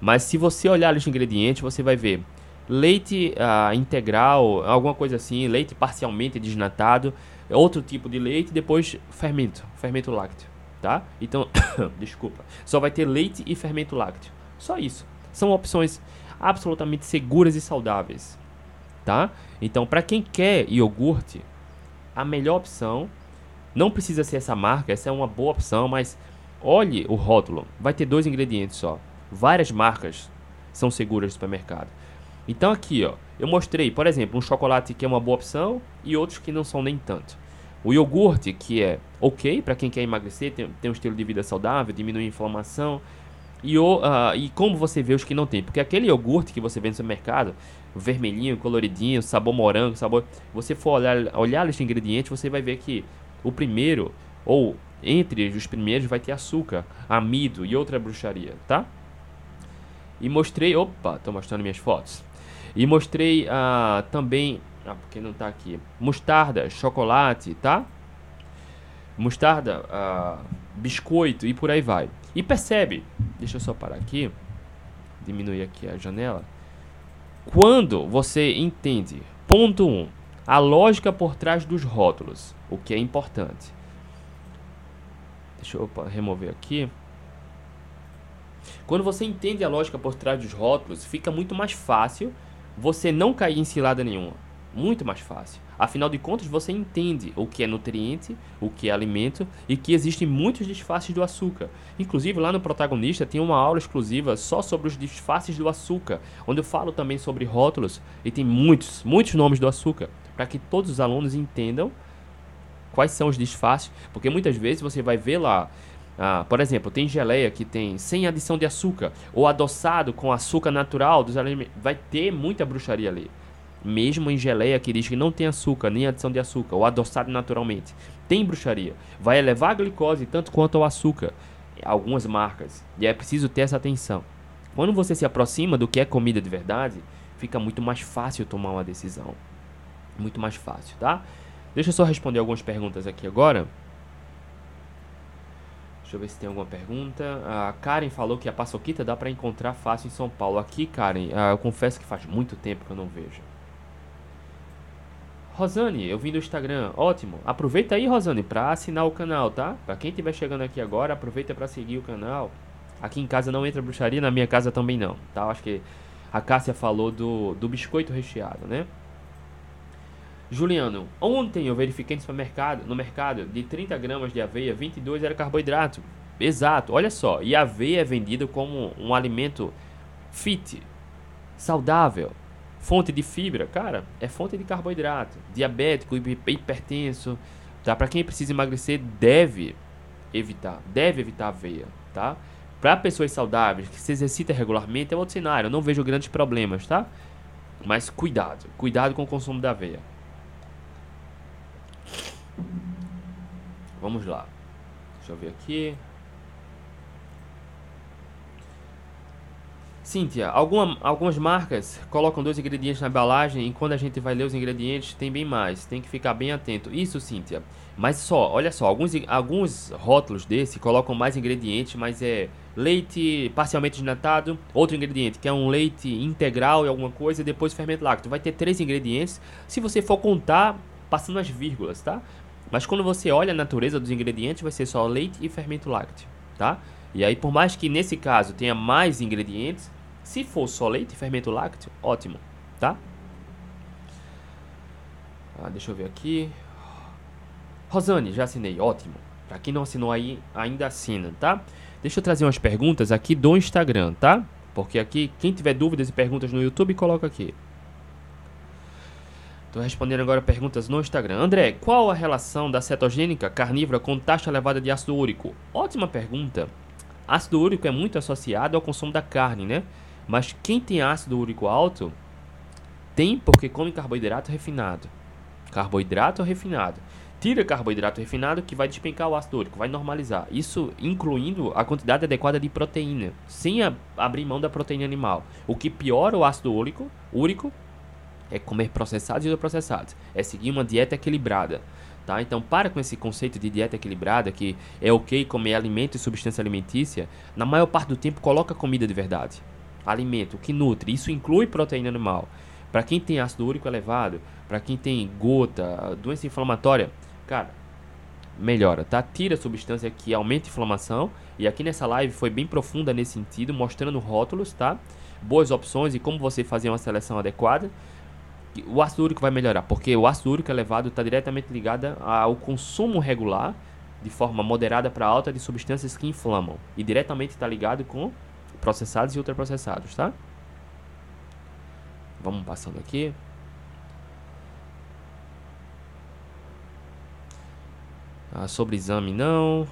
Mas se você olhar os ingredientes, você vai ver leite uh, integral, alguma coisa assim, leite parcialmente desnatado, outro tipo de leite, depois fermento, fermento lácteo, tá? Então, desculpa, só vai ter leite e fermento lácteo. Só isso. São opções absolutamente seguras e saudáveis tá? Então, para quem quer iogurte, a melhor opção não precisa ser essa marca, essa é uma boa opção, mas olhe o rótulo, vai ter dois ingredientes só. Várias marcas são seguras no supermercado. Então aqui, ó, eu mostrei, por exemplo, um chocolate que é uma boa opção e outros que não são nem tanto. O iogurte, que é ok para quem quer emagrecer, tem, tem um estilo de vida saudável, diminuir a inflamação. E, o, uh, e como você vê os que não tem? Porque aquele iogurte que você vê no supermercado, vermelhinho, coloridinho, sabor morango, sabor. Você for olhar, olhar a lista de ingredientes, você vai ver que o primeiro, ou entre os primeiros, vai ter açúcar, amido e outra bruxaria, tá? E mostrei. Opa, tô mostrando minhas fotos. E mostrei uh, também. Ah, porque não tá aqui. Mostarda, chocolate, tá? Mostarda, uh, biscoito e por aí vai. E percebe, deixa eu só parar aqui, diminuir aqui a janela quando você entende, ponto 1, um, a lógica por trás dos rótulos, o que é importante. Deixa eu remover aqui. Quando você entende a lógica por trás dos rótulos, fica muito mais fácil você não cair em cilada nenhuma. Muito mais fácil. Afinal de contas, você entende o que é nutriente, o que é alimento e que existem muitos disfarces do açúcar. Inclusive, lá no protagonista tem uma aula exclusiva só sobre os disfarces do açúcar, onde eu falo também sobre rótulos e tem muitos, muitos nomes do açúcar, para que todos os alunos entendam quais são os disfarces, porque muitas vezes você vai ver lá ah, por exemplo, tem geleia que tem sem adição de açúcar ou adoçado com açúcar natural dos alimentos. Vai ter muita bruxaria ali mesmo em geleia que diz que não tem açúcar nem adição de açúcar, ou adoçado naturalmente, tem bruxaria. Vai elevar a glicose tanto quanto o açúcar. Algumas marcas. E é preciso ter essa atenção. Quando você se aproxima do que é comida de verdade, fica muito mais fácil tomar uma decisão. Muito mais fácil, tá? Deixa eu só responder algumas perguntas aqui agora. Deixa eu ver se tem alguma pergunta. A Karen falou que a paçoquita dá para encontrar fácil em São Paulo. Aqui, Karen, ah, eu confesso que faz muito tempo que eu não vejo. Rosane, eu vim do Instagram. Ótimo. Aproveita aí, Rosane, para assinar o canal, tá? Para quem estiver chegando aqui agora, aproveita para seguir o canal. Aqui em casa não entra bruxaria, na minha casa também não, tá? Acho que a Cássia falou do, do biscoito recheado, né? Juliano, ontem eu verifiquei no supermercado, no mercado, de 30 gramas de aveia, 22 era carboidrato. Exato, olha só. E a aveia é vendida como um alimento fit, saudável. Fonte de fibra, cara, é fonte de carboidrato. Diabético, hipertenso, tá? Para quem precisa emagrecer, deve evitar, deve evitar aveia, tá? Para pessoas saudáveis que se exercita regularmente é outro cenário. Eu não vejo grandes problemas, tá? Mas cuidado, cuidado com o consumo da aveia. Vamos lá. Deixa eu ver aqui. Cíntia, alguma, algumas marcas colocam dois ingredientes na embalagem e quando a gente vai ler os ingredientes tem bem mais. Tem que ficar bem atento. Isso, Cíntia. Mas só, olha só, alguns, alguns rótulos desse colocam mais ingredientes, mas é leite parcialmente desnatado, outro ingrediente que é um leite integral e alguma coisa, e depois fermento lácteo. Vai ter três ingredientes, se você for contar passando as vírgulas, tá? Mas quando você olha a natureza dos ingredientes, vai ser só leite e fermento lácteo, tá? E aí, por mais que nesse caso tenha mais ingredientes, se for só leite e fermento lácteo, ótimo, tá? Ah, deixa eu ver aqui. Rosane, já assinei, ótimo. Pra quem não assinou aí, ainda assina, tá? Deixa eu trazer umas perguntas aqui do Instagram, tá? Porque aqui, quem tiver dúvidas e perguntas no YouTube, coloca aqui. Tô respondendo agora perguntas no Instagram. André, qual a relação da cetogênica carnívora com taxa elevada de ácido úrico? Ótima pergunta. Ácido úrico é muito associado ao consumo da carne, né? Mas quem tem ácido úrico alto tem porque come carboidrato refinado. Carboidrato refinado. Tira carboidrato refinado que vai despencar o ácido úrico, vai normalizar. Isso incluindo a quantidade adequada de proteína, sem a, abrir mão da proteína animal. O que piora o ácido úrico, úrico é comer processados e ultraprocessados. É seguir uma dieta equilibrada. Tá? Então, para com esse conceito de dieta equilibrada, que é ok comer alimento e substância alimentícia, na maior parte do tempo coloca comida de verdade alimento que nutre, isso inclui proteína animal. Para quem tem ácido úrico elevado, para quem tem gota, doença inflamatória, cara, melhora, tá? Tira a substância que aumenta a inflamação. E aqui nessa live foi bem profunda nesse sentido, mostrando rótulos, tá? Boas opções e como você fazer uma seleção adequada. O ácido úrico vai melhorar, porque o ácido úrico elevado está diretamente ligado ao consumo regular, de forma moderada para alta, de substâncias que inflamam. E diretamente está ligado com processados e ultraprocessados, tá? Vamos passando aqui. Ah, sobre exame, não.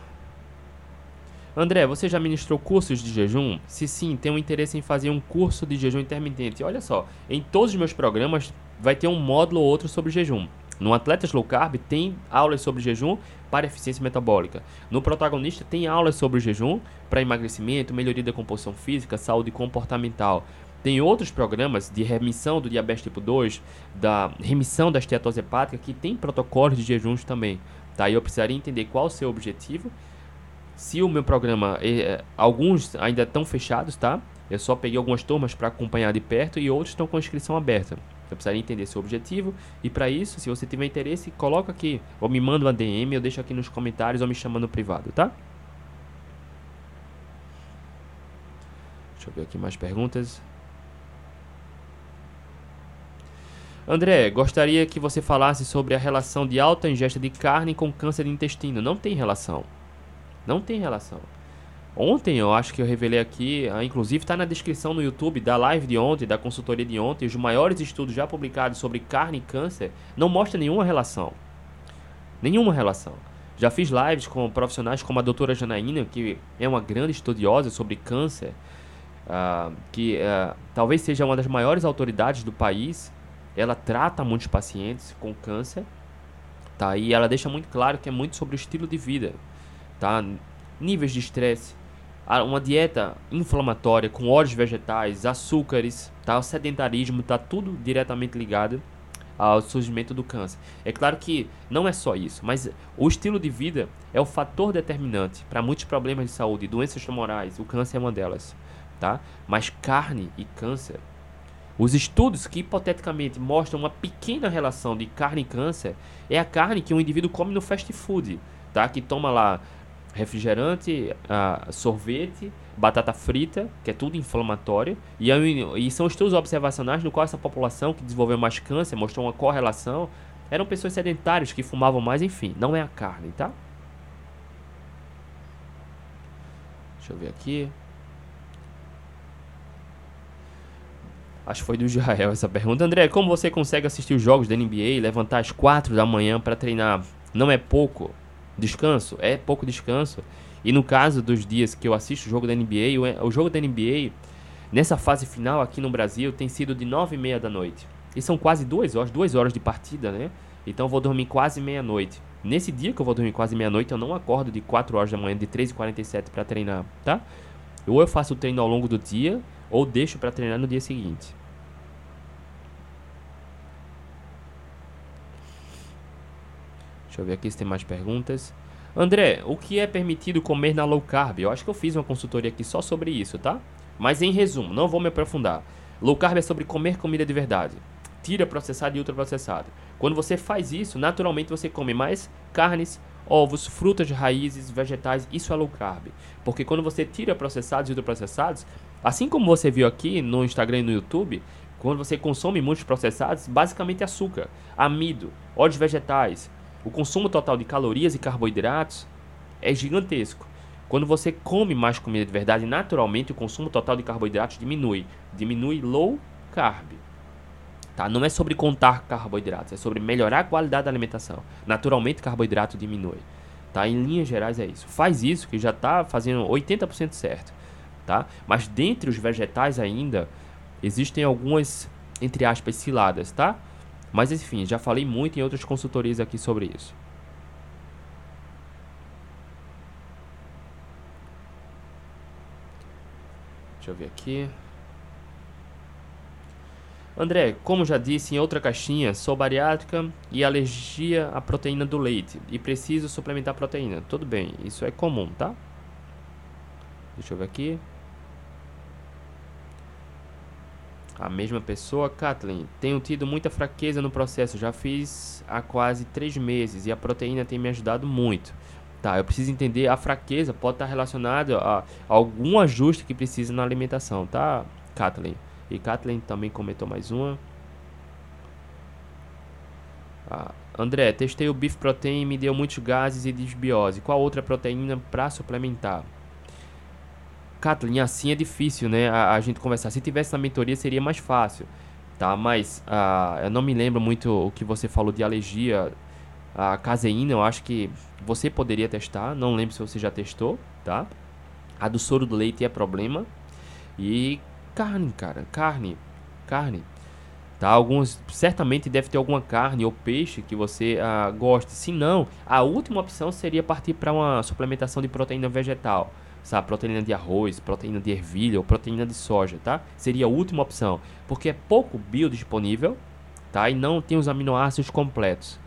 André, você já ministrou cursos de jejum? Se sim, tenho interesse em fazer um curso de jejum intermitente. Olha só, em todos os meus programas vai ter um módulo ou outro sobre jejum. No Atletas Low Carb tem aulas sobre jejum para eficiência metabólica. No Protagonista tem aulas sobre jejum para emagrecimento, melhoria da composição física, saúde comportamental. Tem outros programas de remissão do diabetes tipo 2, da remissão da esteatose hepática, que tem protocolos de jejuns também. Tá? Eu precisaria entender qual o seu objetivo. Se o meu programa, eh, alguns ainda estão fechados, tá? Eu só peguei algumas turmas para acompanhar de perto e outros estão com inscrição aberta. Eu precisaria entender seu objetivo e para isso, se você tiver interesse, coloca aqui ou me manda uma DM, eu deixo aqui nos comentários ou me chama no privado, tá? Deixa eu ver aqui mais perguntas. André, gostaria que você falasse sobre a relação de alta ingesta de carne com câncer de intestino. Não tem relação. Não tem relação. Ontem eu acho que eu revelei aqui, ah, inclusive está na descrição no YouTube da live de ontem, da consultoria de ontem, os maiores estudos já publicados sobre carne e câncer não mostram nenhuma relação. Nenhuma relação. Já fiz lives com profissionais como a doutora Janaína, que é uma grande estudiosa sobre câncer, uh, que uh, talvez seja uma das maiores autoridades do país. Ela trata muitos pacientes com câncer, tá? E ela deixa muito claro que é muito sobre o estilo de vida, tá? Níveis de estresse, uma dieta inflamatória com óleos vegetais, açúcares, tá? o sedentarismo está tudo diretamente ligado ao surgimento do câncer. É claro que não é só isso, mas o estilo de vida é o fator determinante para muitos problemas de saúde, doenças tumorais, o câncer é uma delas, tá? Mas carne e câncer, os estudos que hipoteticamente mostram uma pequena relação de carne e câncer é a carne que um indivíduo come no fast food, tá? Que toma lá refrigerante, sorvete, batata frita, que é tudo inflamatório, e, e são estudos observacionais no qual essa população que desenvolveu mais câncer mostrou uma correlação, eram pessoas sedentárias que fumavam mais, enfim, não é a carne, tá? Deixa eu ver aqui. Acho que foi do Israel essa pergunta. André, como você consegue assistir os jogos da NBA e levantar às 4 da manhã para treinar? Não é pouco? Descanso? É pouco descanso. E no caso dos dias que eu assisto o jogo da NBA, o, jogo da NBA, nessa fase final aqui no Brasil, tem sido de 9 e meia da noite. E são quase duas horas, duas horas de partida, né? Então eu vou dormir quase meia-noite. Nesse dia que eu vou dormir quase meia-noite, eu não acordo de 4 horas da manhã, de 3h47 para treinar, tá? Ou eu faço o treino ao longo do dia, ou deixo para treinar no dia seguinte. Deixa eu ver aqui se tem mais perguntas. André, o que é permitido comer na low carb? Eu acho que eu fiz uma consultoria aqui só sobre isso, tá? Mas em resumo, não vou me aprofundar. Low carb é sobre comer comida de verdade. Tira processado e ultraprocessado. Quando você faz isso, naturalmente você come mais carnes, ovos, frutas raízes, vegetais, isso é low carb. Porque quando você tira processados e ultraprocessados, assim como você viu aqui no Instagram e no YouTube, quando você consome muitos processados, basicamente açúcar, amido, óleos vegetais, o consumo total de calorias e carboidratos é gigantesco. Quando você come mais comida de verdade, naturalmente o consumo total de carboidratos diminui. Diminui low carb. Tá? Não é sobre contar carboidratos, é sobre melhorar a qualidade da alimentação. Naturalmente, carboidrato diminui. Tá? Em linhas gerais é isso. Faz isso que já está fazendo 80% certo. Tá? Mas dentre os vegetais ainda existem algumas, entre aspas, ciladas, tá? Mas enfim, já falei muito em outras consultorias aqui sobre isso. Deixa eu ver aqui. André, como já disse em outra caixinha, sou bariátrica e alergia à proteína do leite e preciso suplementar proteína. Tudo bem, isso é comum, tá? Deixa eu ver aqui. A mesma pessoa, Kathleen. Tenho tido muita fraqueza no processo. Já fiz há quase três meses e a proteína tem me ajudado muito. Tá, eu preciso entender a fraqueza pode estar relacionada a algum ajuste que precisa na alimentação, tá, Kathleen? E Kathleen também comentou mais uma. Ah, André, testei o Beef Protein e me deu muitos gases e desbiose. Qual outra proteína para suplementar? Kathleen, assim é difícil, né? A, a, gente conversar. Se tivesse na mentoria seria mais fácil, tá? Mas uh, eu não me lembro muito o que você falou de alergia à caseína. Eu acho que você poderia testar. Não lembro se você já testou, tá? A do soro do leite é problema. E carne, cara, carne, carne. Tá? Alguns certamente deve ter alguma carne ou peixe que você uh, goste. Se não, a última opção seria partir para uma suplementação de proteína vegetal sabe? Proteína de arroz, proteína de ervilha ou proteína de soja, tá? Seria a última opção, porque é pouco biodisponível, tá? E não tem os aminoácidos completos,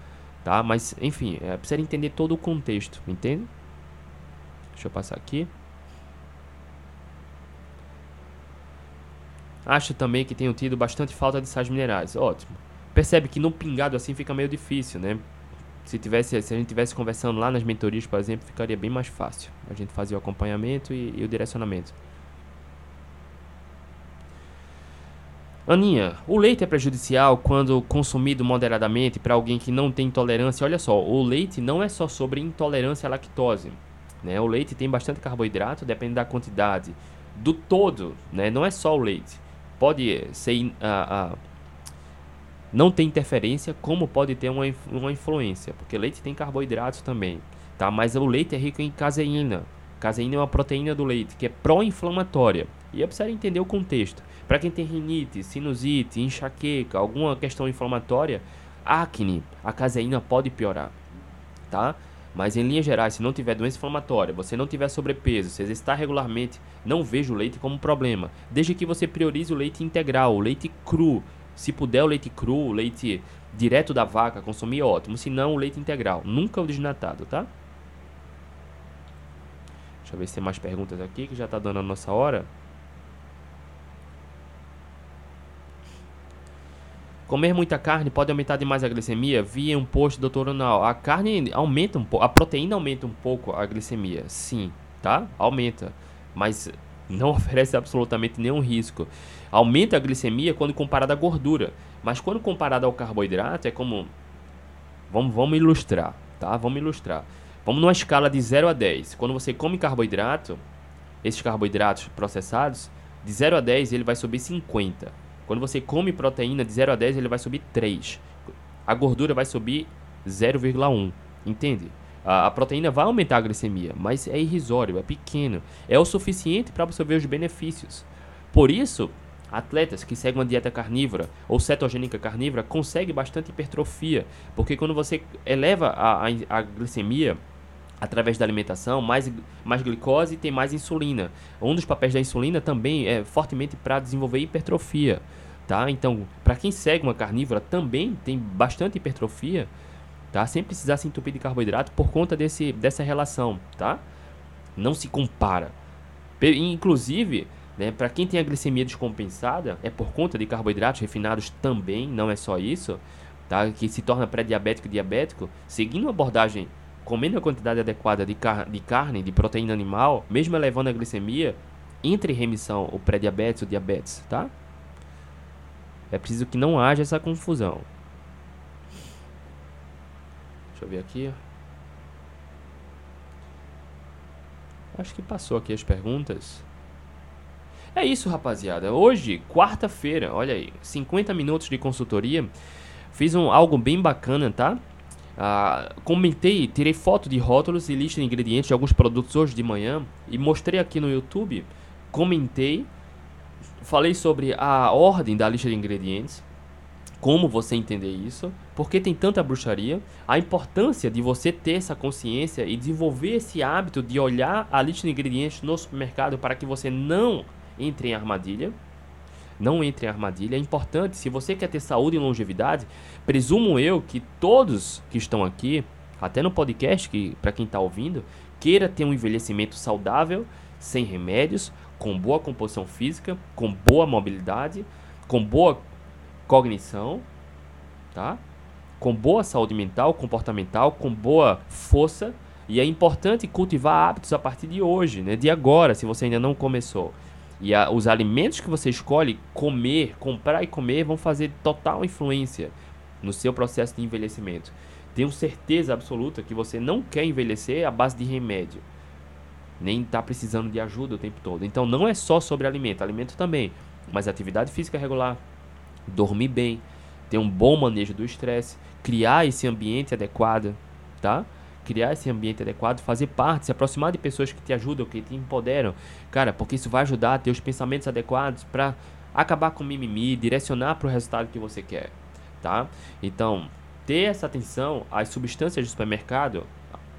tá? Mas, enfim, é, precisa entender todo o contexto, entende? Deixa eu passar aqui. Acho também que tenho tido bastante falta de sais minerais. Ótimo. Percebe que no pingado assim fica meio difícil, né? Se tivesse se a gente tivesse conversando lá nas mentorias, por exemplo, ficaria bem mais fácil. A gente fazia o acompanhamento e, e o direcionamento. Aninha, o leite é prejudicial quando consumido moderadamente para alguém que não tem intolerância? Olha só, o leite não é só sobre intolerância à lactose. Né? O leite tem bastante carboidrato, depende da quantidade do todo, né? não é só o leite. Pode ser uh, uh, não tem interferência, como pode ter uma, uma influência, porque leite tem carboidratos também, tá? Mas o leite é rico em caseína. Caseína é uma proteína do leite que é pró-inflamatória. E é preciso entender o contexto. Para quem tem rinite, sinusite, enxaqueca, alguma questão inflamatória, acne, a caseína pode piorar, tá? Mas em linhas gerais, se não tiver doença inflamatória, você não tiver sobrepeso, se exercitar regularmente, não vejo o leite como problema. Desde que você priorize o leite integral, o leite cru, se puder o leite cru, o leite direto da vaca, consumir ótimo. Se não, o leite integral. Nunca o desnatado, tá? Deixa eu ver se tem mais perguntas aqui, que já tá dando a nossa hora. Comer muita carne pode aumentar demais a glicemia? Vi um post do Dr. Ronaldo. A carne aumenta um pouco, a proteína aumenta um pouco a glicemia. Sim, tá? Aumenta. Mas não oferece absolutamente nenhum risco. Aumenta a glicemia quando comparado à gordura, mas quando comparado ao carboidrato é como vamos, vamos ilustrar, tá? Vamos ilustrar. Vamos numa escala de 0 a 10. Quando você come carboidrato, esses carboidratos processados, de 0 a 10 ele vai subir 50. Quando você come proteína de 0 a 10 ele vai subir 3. A gordura vai subir 0,1. Entende? A, a proteína vai aumentar a glicemia, mas é irrisório, é pequeno. É o suficiente para absorver os benefícios. Por isso, atletas que seguem uma dieta carnívora ou cetogênica carnívora conseguem bastante hipertrofia, porque quando você eleva a, a, a glicemia através da alimentação, mais, mais glicose tem mais insulina. Um dos papéis da insulina também é fortemente para desenvolver hipertrofia, tá? Então, para quem segue uma carnívora também tem bastante hipertrofia, tá? Sem precisar se entupir de carboidrato por conta desse, dessa relação, tá? Não se compara. Inclusive, né, para quem tem a glicemia descompensada, é por conta de carboidratos refinados também, não é só isso, tá? Que se torna pré-diabético e diabético, seguindo uma abordagem comendo a quantidade adequada de, car de carne, de proteína animal, mesmo elevando a glicemia, entre em remissão o pré-diabetes e o diabetes, tá? É preciso que não haja essa confusão. Deixa eu ver aqui. Acho que passou aqui as perguntas. É isso, rapaziada. Hoje, quarta-feira, olha aí, 50 minutos de consultoria. Fiz um algo bem bacana, tá? Ah, comentei, tirei foto de rótulos e lista de ingredientes de alguns produtos hoje de manhã e mostrei aqui no YouTube. Comentei, falei sobre a ordem da lista de ingredientes, como você entender isso, porque tem tanta bruxaria, a importância de você ter essa consciência e desenvolver esse hábito de olhar a lista de ingredientes no supermercado para que você não entre em armadilha. Não entre em armadilha. É importante, se você quer ter saúde e longevidade, presumo eu que todos que estão aqui, até no podcast, que para quem está ouvindo, queira ter um envelhecimento saudável, sem remédios, com boa composição física, com boa mobilidade, com boa cognição, tá? Com boa saúde mental, comportamental, com boa força. E é importante cultivar hábitos a partir de hoje, né? De agora, se você ainda não começou. E a, os alimentos que você escolhe comer, comprar e comer vão fazer total influência no seu processo de envelhecimento. Tenho certeza absoluta que você não quer envelhecer à base de remédio, nem está precisando de ajuda o tempo todo. Então não é só sobre alimento, alimento também, mas atividade física regular, dormir bem, ter um bom manejo do estresse, criar esse ambiente adequado, tá? criar esse ambiente adequado, fazer parte, se aproximar de pessoas que te ajudam, que te empoderam, cara, porque isso vai ajudar a ter os pensamentos adequados para acabar com o mimimi, direcionar para o resultado que você quer, tá? Então, ter essa atenção às substâncias do supermercado,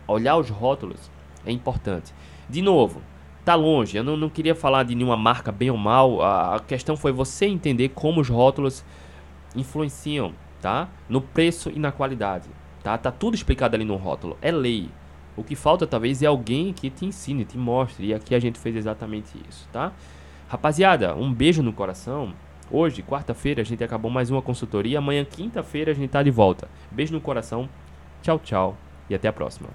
olhar os rótulos é importante. De novo, tá longe, eu não, não queria falar de nenhuma marca bem ou mal, a, a questão foi você entender como os rótulos influenciam, tá? No preço e na qualidade. Tá? Tá tudo explicado ali no rótulo. É lei. O que falta talvez é alguém que te ensine, te mostre. E aqui a gente fez exatamente isso, tá? Rapaziada, um beijo no coração. Hoje, quarta-feira, a gente acabou mais uma consultoria. Amanhã, quinta-feira, a gente tá de volta. Beijo no coração. Tchau, tchau. E até a próxima.